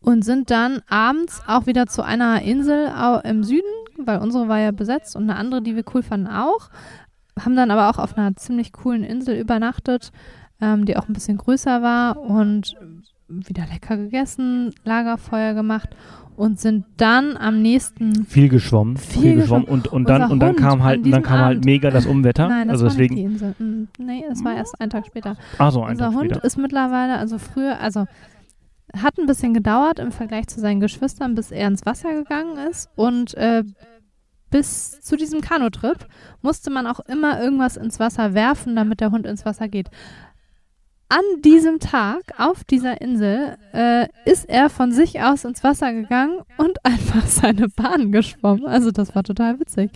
Speaker 2: und sind dann abends auch wieder zu einer Insel im Süden, weil unsere war ja besetzt und eine andere, die wir cool fanden, auch. Haben dann aber auch auf einer ziemlich coolen Insel übernachtet, ähm, die auch ein bisschen größer war und wieder lecker gegessen, Lagerfeuer gemacht und sind dann am nächsten
Speaker 1: viel geschwommen,
Speaker 2: Viel
Speaker 1: viel, geschwommen und, und dann und dann kam halt dann kam halt mega das Umwetter.
Speaker 2: Nein, das
Speaker 1: also
Speaker 2: war
Speaker 1: deswegen,
Speaker 2: nicht die Insel. Mm, Nee, das war erst einen Tag später.
Speaker 1: ah so ein
Speaker 2: Unser
Speaker 1: Tag
Speaker 2: Hund
Speaker 1: später.
Speaker 2: ist mittlerweile, also früher, also hat ein bisschen gedauert im Vergleich zu seinen Geschwistern, bis er ins Wasser gegangen ist. Und äh, bis zu diesem Kanutrip musste man auch immer irgendwas ins Wasser werfen, damit der Hund ins Wasser geht. An diesem Tag auf dieser Insel äh, ist er von sich aus ins Wasser gegangen und einfach seine Bahn geschwommen. Also das war total witzig.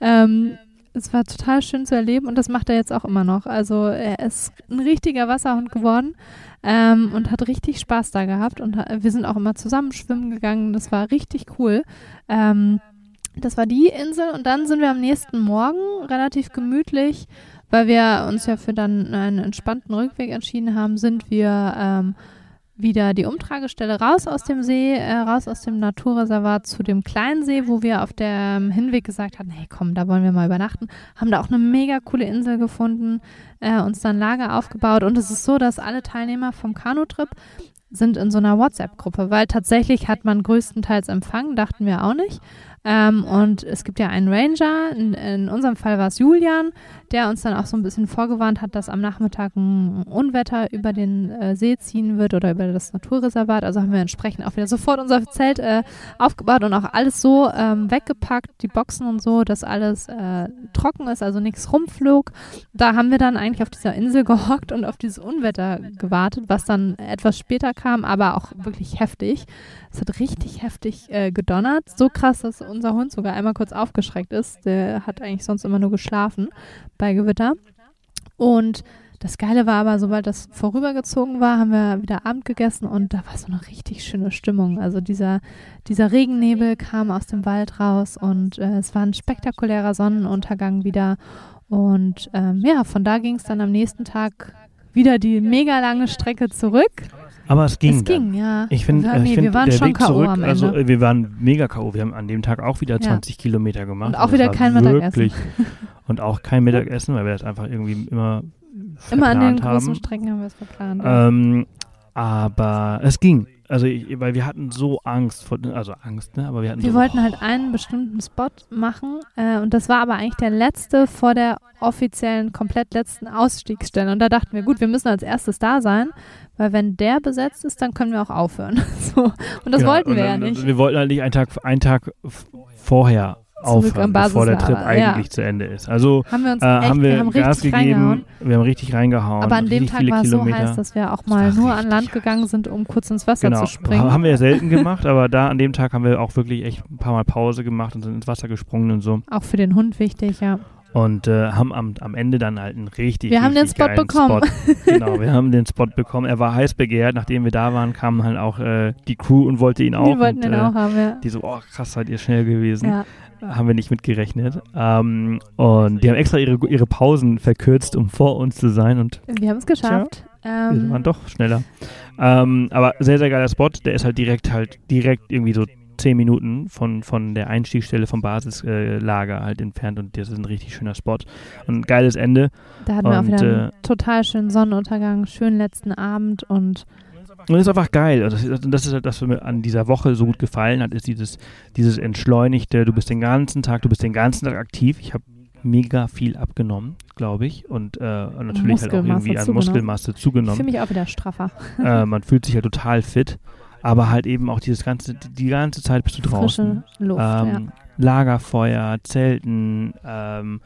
Speaker 2: Ähm, es war total schön zu erleben und das macht er jetzt auch immer noch. Also er ist ein richtiger Wasserhund geworden ähm, und hat richtig Spaß da gehabt und ha- wir sind auch immer zusammen schwimmen gegangen. Das war richtig cool. Ähm, das war die Insel und dann sind wir am nächsten Morgen relativ gemütlich, weil wir uns ja für dann einen entspannten Rückweg entschieden haben, sind wir ähm, wieder die Umtragestelle raus aus dem See, äh, raus aus dem Naturreservat zu dem kleinen See, wo wir auf dem Hinweg gesagt hatten, hey komm, da wollen wir mal übernachten. Haben da auch eine mega coole Insel gefunden, äh, uns dann Lager aufgebaut und es ist so, dass alle Teilnehmer vom Kanutrip sind in so einer WhatsApp-Gruppe, weil tatsächlich hat man größtenteils Empfang, dachten wir auch nicht. Ähm, und es gibt ja einen Ranger, in, in unserem Fall war es Julian, der uns dann auch so ein bisschen vorgewarnt hat, dass am Nachmittag ein Unwetter über den äh, See ziehen wird oder über das Naturreservat. Also haben wir entsprechend auch wieder sofort unser Zelt äh, aufgebaut und auch alles so ähm, weggepackt, die Boxen und so, dass alles äh, trocken ist, also nichts rumflog. Da haben wir dann eigentlich auf dieser Insel gehockt und auf dieses Unwetter gewartet, was dann etwas später kam, aber auch wirklich heftig. Es hat richtig heftig äh, gedonnert. So krass, dass unser Hund sogar einmal kurz aufgeschreckt ist. Der hat eigentlich sonst immer nur geschlafen bei Gewitter. Und das Geile war aber, sobald das vorübergezogen war, haben wir wieder Abend gegessen und da war so eine richtig schöne Stimmung. Also dieser, dieser Regennebel kam aus dem Wald raus und äh, es war ein spektakulärer Sonnenuntergang wieder. Und ähm, ja, von da ging es dann am nächsten Tag wieder die mega lange Strecke zurück.
Speaker 1: Aber es ging.
Speaker 2: es ging,
Speaker 1: dann.
Speaker 2: ja.
Speaker 1: Ich finde,
Speaker 2: Ja,
Speaker 1: äh,
Speaker 2: nee,
Speaker 1: ich find,
Speaker 2: wir waren
Speaker 1: der
Speaker 2: schon
Speaker 1: Weg
Speaker 2: K.O.
Speaker 1: zurück, also äh, wir waren mega K.O. Wir haben an dem Tag auch wieder
Speaker 2: Ja.
Speaker 1: 20 Kilometer gemacht.
Speaker 2: Und auch
Speaker 1: Also
Speaker 2: wieder kein Mittagessen.
Speaker 1: Und auch kein Mittagessen, weil wir das einfach irgendwie immer
Speaker 2: Immer an den
Speaker 1: verplant
Speaker 2: großen
Speaker 1: haben.
Speaker 2: Strecken haben wir es verplant. ja.
Speaker 1: Ähm, aber es ging. Also, ich, weil wir hatten so Angst vor, also Angst, ne? Aber wir hatten
Speaker 2: Wir
Speaker 1: so,
Speaker 2: wollten halt einen bestimmten Spot machen äh, und das war aber eigentlich der letzte vor der offiziellen, komplett letzten Ausstiegsstelle. Und da dachten wir, gut, wir müssen als erstes da sein, weil wenn der besetzt ist, dann können wir auch aufhören. so. Und das
Speaker 1: Genau,
Speaker 2: wollten
Speaker 1: und
Speaker 2: wir ja
Speaker 1: dann-
Speaker 2: nicht.
Speaker 1: Wir wollten halt nicht einen Tag, einen Tag vorher aufhören, bevor der Trip
Speaker 2: Basislager, ja.
Speaker 1: eigentlich zu Ende ist. Also
Speaker 2: Haben wir uns
Speaker 1: äh,
Speaker 2: echt,
Speaker 1: haben wir,
Speaker 2: haben
Speaker 1: Gas
Speaker 2: richtig reingehauen.
Speaker 1: gegeben, wir haben richtig reingehauen.
Speaker 2: Aber an dem
Speaker 1: richtig
Speaker 2: Tag war es so heiß, dass wir auch mal nur an
Speaker 1: richtig
Speaker 2: Land gegangen sind, um kurz ins Wasser
Speaker 1: Genau,
Speaker 2: zu springen.
Speaker 1: haben wir ja selten gemacht, aber da an dem Tag haben wir auch wirklich echt ein paar Mal Pause gemacht und sind ins Wasser gesprungen und so.
Speaker 2: Auch für den Hund wichtig, ja.
Speaker 1: Und äh, haben am, am Ende dann halt einen richtig,
Speaker 2: Wir haben den
Speaker 1: richtig
Speaker 2: Spot bekommen.
Speaker 1: Spot. genau, wir haben den Spot bekommen. Er war heiß begehrt. Nachdem wir da waren, kam halt auch äh, die Crew und wollte ihn auch.
Speaker 2: Wir wollten
Speaker 1: und,
Speaker 2: den
Speaker 1: äh,
Speaker 2: auch haben, ja.
Speaker 1: Die so, oh krass, seid ihr schnell gewesen.
Speaker 2: ja.
Speaker 1: Haben wir nicht mitgerechnet. Ähm, und die haben extra ihre, ihre Pausen verkürzt, um vor uns zu sein. Und
Speaker 2: Wir haben es geschafft.
Speaker 1: wir
Speaker 2: Ähm,
Speaker 1: waren doch schneller. Ähm, aber sehr, sehr geiler Spot. Der ist halt direkt halt direkt irgendwie so zehn Minuten von, von der Einstiegsstelle vom Basislager äh, halt entfernt und das ist ein richtig schöner Spot. Und ein geiles Ende.
Speaker 2: da hatten wir auch
Speaker 1: und,
Speaker 2: wieder
Speaker 1: äh,
Speaker 2: einen total schönen Sonnenuntergang, schönen letzten Abend und
Speaker 1: Und es ist einfach geil. Und das ist, das ist halt das, was mir an dieser Woche so gut gefallen hat, ist dieses, dieses entschleunigte, du bist den ganzen Tag, du bist den ganzen Tag aktiv. Ich habe mega viel abgenommen, glaube ich. Und, äh, natürlich halt auch irgendwie an
Speaker 2: zugenommen.
Speaker 1: Muskelmasse
Speaker 2: ich
Speaker 1: zugenommen.
Speaker 2: fühle mich auch wieder straffer.
Speaker 1: äh, man fühlt sich ja total fit. Aber halt eben auch dieses ganze, die, ganze Zeit bist du draußen.
Speaker 2: Frische Luft, ja.
Speaker 1: ähm, Lagerfeuer, Zelten ähm,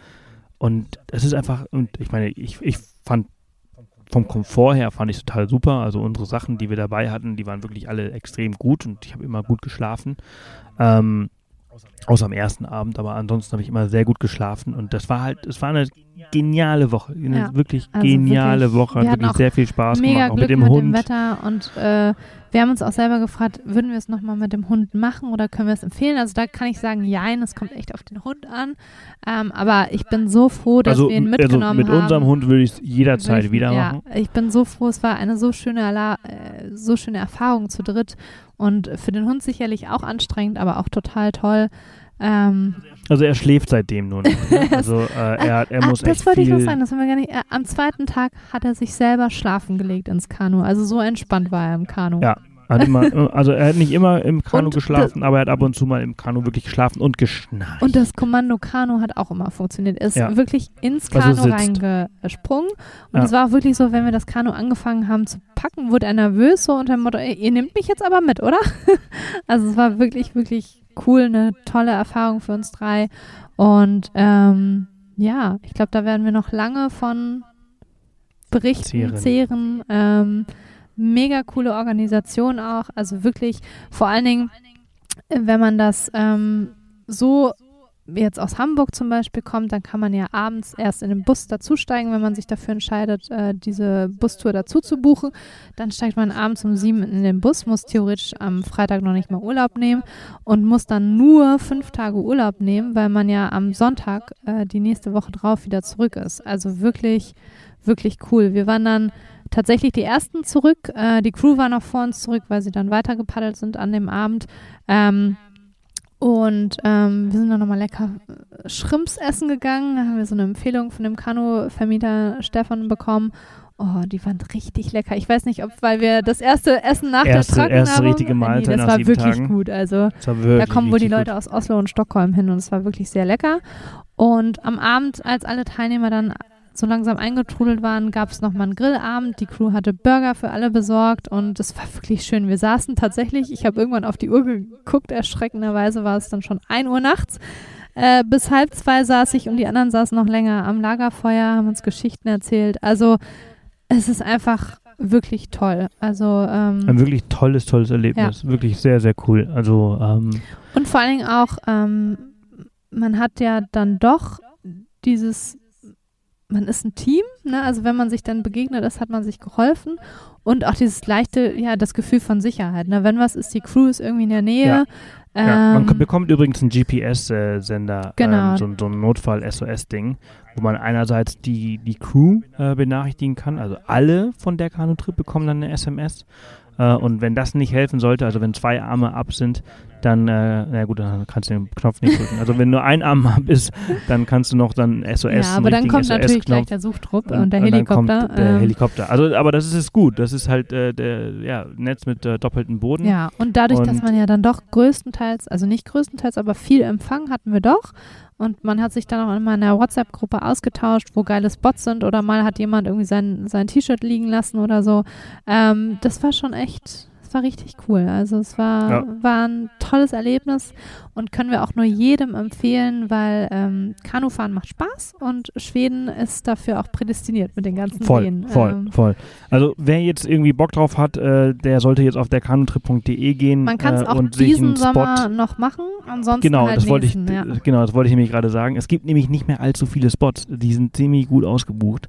Speaker 1: und es ist einfach, und ich meine, ich, ich fand vom Komfort her fand ich total super. Also unsere Sachen, die wir dabei hatten, die waren wirklich alle extrem gut und ich habe immer gut geschlafen. Ähm, außer am ersten Abend, aber ansonsten habe ich immer sehr gut geschlafen und das war halt, es war eine geniale Woche, eine
Speaker 2: Ja,
Speaker 1: wirklich
Speaker 2: also
Speaker 1: geniale
Speaker 2: wirklich,
Speaker 1: Woche,
Speaker 2: wir
Speaker 1: hat wirklich sehr viel Spaß
Speaker 2: Mega
Speaker 1: gemacht, auch
Speaker 2: Glück
Speaker 1: mit dem
Speaker 2: mit
Speaker 1: Hund.
Speaker 2: dem Wetter und äh, wir haben uns auch selber gefragt, würden wir es nochmal mit dem Hund machen oder können wir es empfehlen? Also da kann ich sagen, jein, es kommt echt auf den Hund an. Ähm, aber ich bin so froh, dass
Speaker 1: also,
Speaker 2: wir ihn
Speaker 1: also
Speaker 2: mitgenommen
Speaker 1: mit
Speaker 2: haben.
Speaker 1: unserem Hund würde ich es jederzeit
Speaker 2: ich-
Speaker 1: wieder
Speaker 2: ja,
Speaker 1: machen.
Speaker 2: Ich bin so froh, es war eine so schöne, äh, so schöne Erfahrung zu dritt und für den Hund sicherlich auch anstrengend, aber auch total toll. Ähm,
Speaker 1: Also er schläft seitdem nur noch. Ne? Also äh, er, er muss
Speaker 2: das
Speaker 1: echt
Speaker 2: wollte ich noch sagen, das haben wir gar nicht. Äh, am zweiten Tag hat er sich selber schlafen gelegt ins Kanu. Also so entspannt war er im Kanu.
Speaker 1: Ja. Hat immer, also er hat nicht immer im Kanu
Speaker 2: Und
Speaker 1: geschlafen, aber er hat ab und zu mal im Kanu wirklich geschlafen und geschnarcht.
Speaker 2: Und das Kommando Kanu hat auch immer funktioniert. Er ist
Speaker 1: Ja.
Speaker 2: wirklich ins
Speaker 1: Also
Speaker 2: Kanu
Speaker 1: sitzt.
Speaker 2: reingesprungen. Und
Speaker 1: Ja.
Speaker 2: es war auch wirklich so, wenn wir das Kanu angefangen haben zu packen, wurde er nervös so unter dem Motto, "Ey, ihr nehmt mich jetzt aber mit, oder? also es war wirklich, wirklich cool, eine tolle Erfahrung für uns drei. Und ähm, ja, ich glaube, da werden wir noch lange von berichten,
Speaker 1: Zehren.
Speaker 2: zehren. Ähm, mega coole Organisation auch. Also wirklich, vor allen Dingen, wenn man das ähm, so jetzt aus Hamburg zum Beispiel kommt, dann kann man ja abends erst in den Bus dazusteigen, wenn man sich dafür entscheidet, äh, diese Bustour dazu zu buchen. Dann steigt man abends um sieben in den Bus, muss theoretisch am Freitag noch nicht mal Urlaub nehmen und muss dann nur fünf Tage Urlaub nehmen, weil man ja am Sonntag äh, die nächste Woche drauf wieder zurück ist. Also wirklich, wirklich cool. Wir waren dann tatsächlich die ersten zurück. Äh, die Crew war noch vor uns zurück, weil sie dann weiter gepaddelt sind an dem Abend. Ähm, und ähm, wir sind dann nochmal lecker äh, Shrimps essen gegangen. Da haben wir so eine Empfehlung von dem Kanu-Vermieter Stefan bekommen. Oh, die waren richtig lecker. Ich weiß nicht, ob, weil wir das erste Essen nach
Speaker 1: Erste-
Speaker 2: der Trockennahrung...
Speaker 1: erste richtige
Speaker 2: Nee,
Speaker 1: Mahlzeit
Speaker 2: das
Speaker 1: nach
Speaker 2: war wirklich
Speaker 1: Tagen.
Speaker 2: gut. Also
Speaker 1: Das war
Speaker 2: da
Speaker 1: wirklich
Speaker 2: kommen wohl die Leute aus Oslo und Stockholm hin und es war wirklich sehr lecker. Und am Abend, als alle Teilnehmer dann so langsam eingetrudelt waren, gab es nochmal einen Grillabend. Die Crew hatte Burger für alle besorgt und es war wirklich schön. Wir saßen tatsächlich, ich habe irgendwann auf die Uhr geguckt, erschreckenderweise war es dann schon 1 Uhr nachts. Äh, bis halb zwei saß ich und die anderen saßen noch länger am Lagerfeuer, haben uns Geschichten erzählt. Also es ist einfach wirklich toll. Also ähm,
Speaker 1: Ein wirklich tolles, tolles Erlebnis. Wirklich sehr, sehr cool. Also, ähm,
Speaker 2: Und vor allen Dingen auch, ähm, man hat ja dann doch dieses, man ist ein Team, ne? Also wenn man sich dann begegnet ist, hat man sich geholfen. Und auch dieses leichte, ja, das Gefühl von Sicherheit. Ne? Wenn was ist, die Crew ist irgendwie in der Nähe.
Speaker 1: Ja. ja, man
Speaker 2: Ähm,
Speaker 1: bekommt übrigens einen GPS-Sender,
Speaker 2: Genau.
Speaker 1: ähm, so, so ein Notfall-SOS-Ding, wo man einerseits die, die Crew äh, benachrichtigen kann. Also alle von der Kanu-Trip bekommen dann eine SMS. Äh, und wenn das nicht helfen sollte, also wenn zwei Arme ab sind, dann, äh, na gut, dann kannst du den Knopf nicht drücken. Also wenn nur ein Arm ab ist, dann kannst du noch dann SOS,
Speaker 2: ja, aber dann kommt natürlich gleich der Suchtrupp und, der
Speaker 1: dann
Speaker 2: Helikopter.
Speaker 1: kommt der Helikopter. Also, aber das ist es gut. Das ist halt äh, der ja, Netz mit äh, doppeltem Boden.
Speaker 2: Ja, und dadurch, dass
Speaker 1: Und-
Speaker 2: man ja dann doch größtenteils, also nicht größtenteils, aber viel Empfang hatten wir doch. Und man hat sich dann auch immer in der WhatsApp-Gruppe ausgetauscht, wo geile Spots sind oder mal hat jemand irgendwie sein, sein T-Shirt liegen lassen oder so. Ähm, das war schon echt, das war richtig cool. Also es war,
Speaker 1: Ja.
Speaker 2: war ein tolles Erlebnis und können wir auch nur jedem empfehlen, weil ähm, Kanufahren macht Spaß und Schweden ist dafür auch prädestiniert mit den ganzen
Speaker 1: Voll,
Speaker 2: Seen.
Speaker 1: voll,
Speaker 2: Ähm,
Speaker 1: voll. Also wer jetzt irgendwie Bock drauf hat, äh, der sollte jetzt auf der kanutrip.de gehen
Speaker 2: man kann es
Speaker 1: äh,
Speaker 2: auch diesen Sommer noch machen, ansonsten
Speaker 1: Genau,
Speaker 2: halt
Speaker 1: das wollte ich,
Speaker 2: ja.
Speaker 1: genau, das wollte ich nämlich gerade sagen. Es gibt nämlich nicht mehr allzu viele Spots. Die sind ziemlich gut ausgebucht,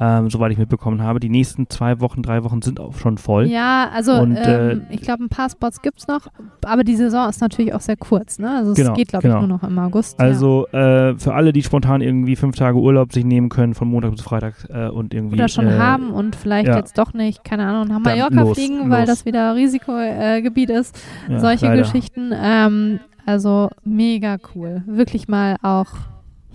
Speaker 1: ähm, soweit ich mitbekommen habe. Die nächsten zwei Wochen, drei Wochen sind auch schon voll.
Speaker 2: Ja, also
Speaker 1: Und, äh,
Speaker 2: ähm, ich glaube, ein paar Spots gibt es noch, aber die Saison ist natürlich auch sehr kurz. Ne? Also
Speaker 1: Genau,
Speaker 2: es geht, glaube
Speaker 1: genau.
Speaker 2: ich, nur noch im August.
Speaker 1: Also äh, für alle, die spontan irgendwie fünf Tage Urlaub sich nehmen können, von Montag bis Freitag äh, und irgendwie.
Speaker 2: ja. Oder schon
Speaker 1: äh,
Speaker 2: haben und vielleicht
Speaker 1: ja.
Speaker 2: jetzt doch nicht, keine Ahnung, nach Mallorca
Speaker 1: los,
Speaker 2: fliegen, weil
Speaker 1: los.
Speaker 2: das wieder Risikogebiet äh, Gebiet ist.
Speaker 1: ja,
Speaker 2: Solche
Speaker 1: leider.
Speaker 2: Geschichten. Ähm, also mega cool. Wirklich mal auch,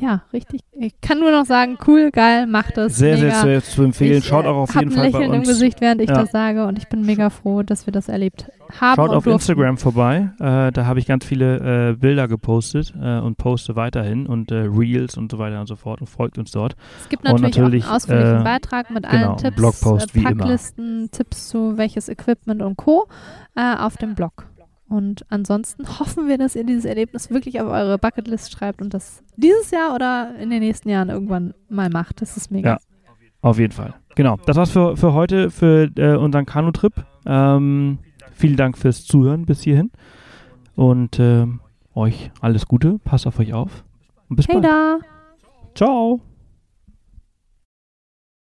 Speaker 2: ja, richtig. Ich kann nur noch sagen, cool, geil, macht es.
Speaker 1: Sehr,
Speaker 2: mega.
Speaker 1: sehr, sehr zu empfehlen.
Speaker 2: Ich,
Speaker 1: Schaut
Speaker 2: äh,
Speaker 1: auch auf
Speaker 2: hab
Speaker 1: jeden
Speaker 2: ein
Speaker 1: Fall bei
Speaker 2: Lächeln im
Speaker 1: uns.
Speaker 2: Gesicht, während ich
Speaker 1: Ja.
Speaker 2: das sage und ich bin mega froh, dass wir das erlebt haben.
Speaker 1: Schaut auf
Speaker 2: durften.
Speaker 1: Instagram vorbei. Äh, da habe ich ganz viele äh, Bilder gepostet äh, und poste weiterhin und äh, Reels und so weiter und so fort und folgt uns dort.
Speaker 2: Es gibt natürlich,
Speaker 1: natürlich,
Speaker 2: auch einen ausführlichen
Speaker 1: äh,
Speaker 2: Beitrag mit
Speaker 1: genau,
Speaker 2: allen Tipps,
Speaker 1: Blogpost
Speaker 2: äh. Packlisten, Tipps zu welches Equipment und Co. Äh, auf dem Blog. Und ansonsten hoffen wir, dass ihr dieses Erlebnis wirklich auf eure Bucketlist schreibt und das dieses Jahr oder in den nächsten Jahren irgendwann mal macht. Das ist mega.
Speaker 1: Ja. Auf jeden Fall. Genau. Das war's für, für heute, für äh, unseren Kanu-Trip. Ähm, vielen Dank fürs Zuhören bis hierhin. Und ähm, euch alles Gute. Passt auf euch auf. Und bis
Speaker 2: Hey
Speaker 1: bald.
Speaker 2: da!
Speaker 1: Ciao.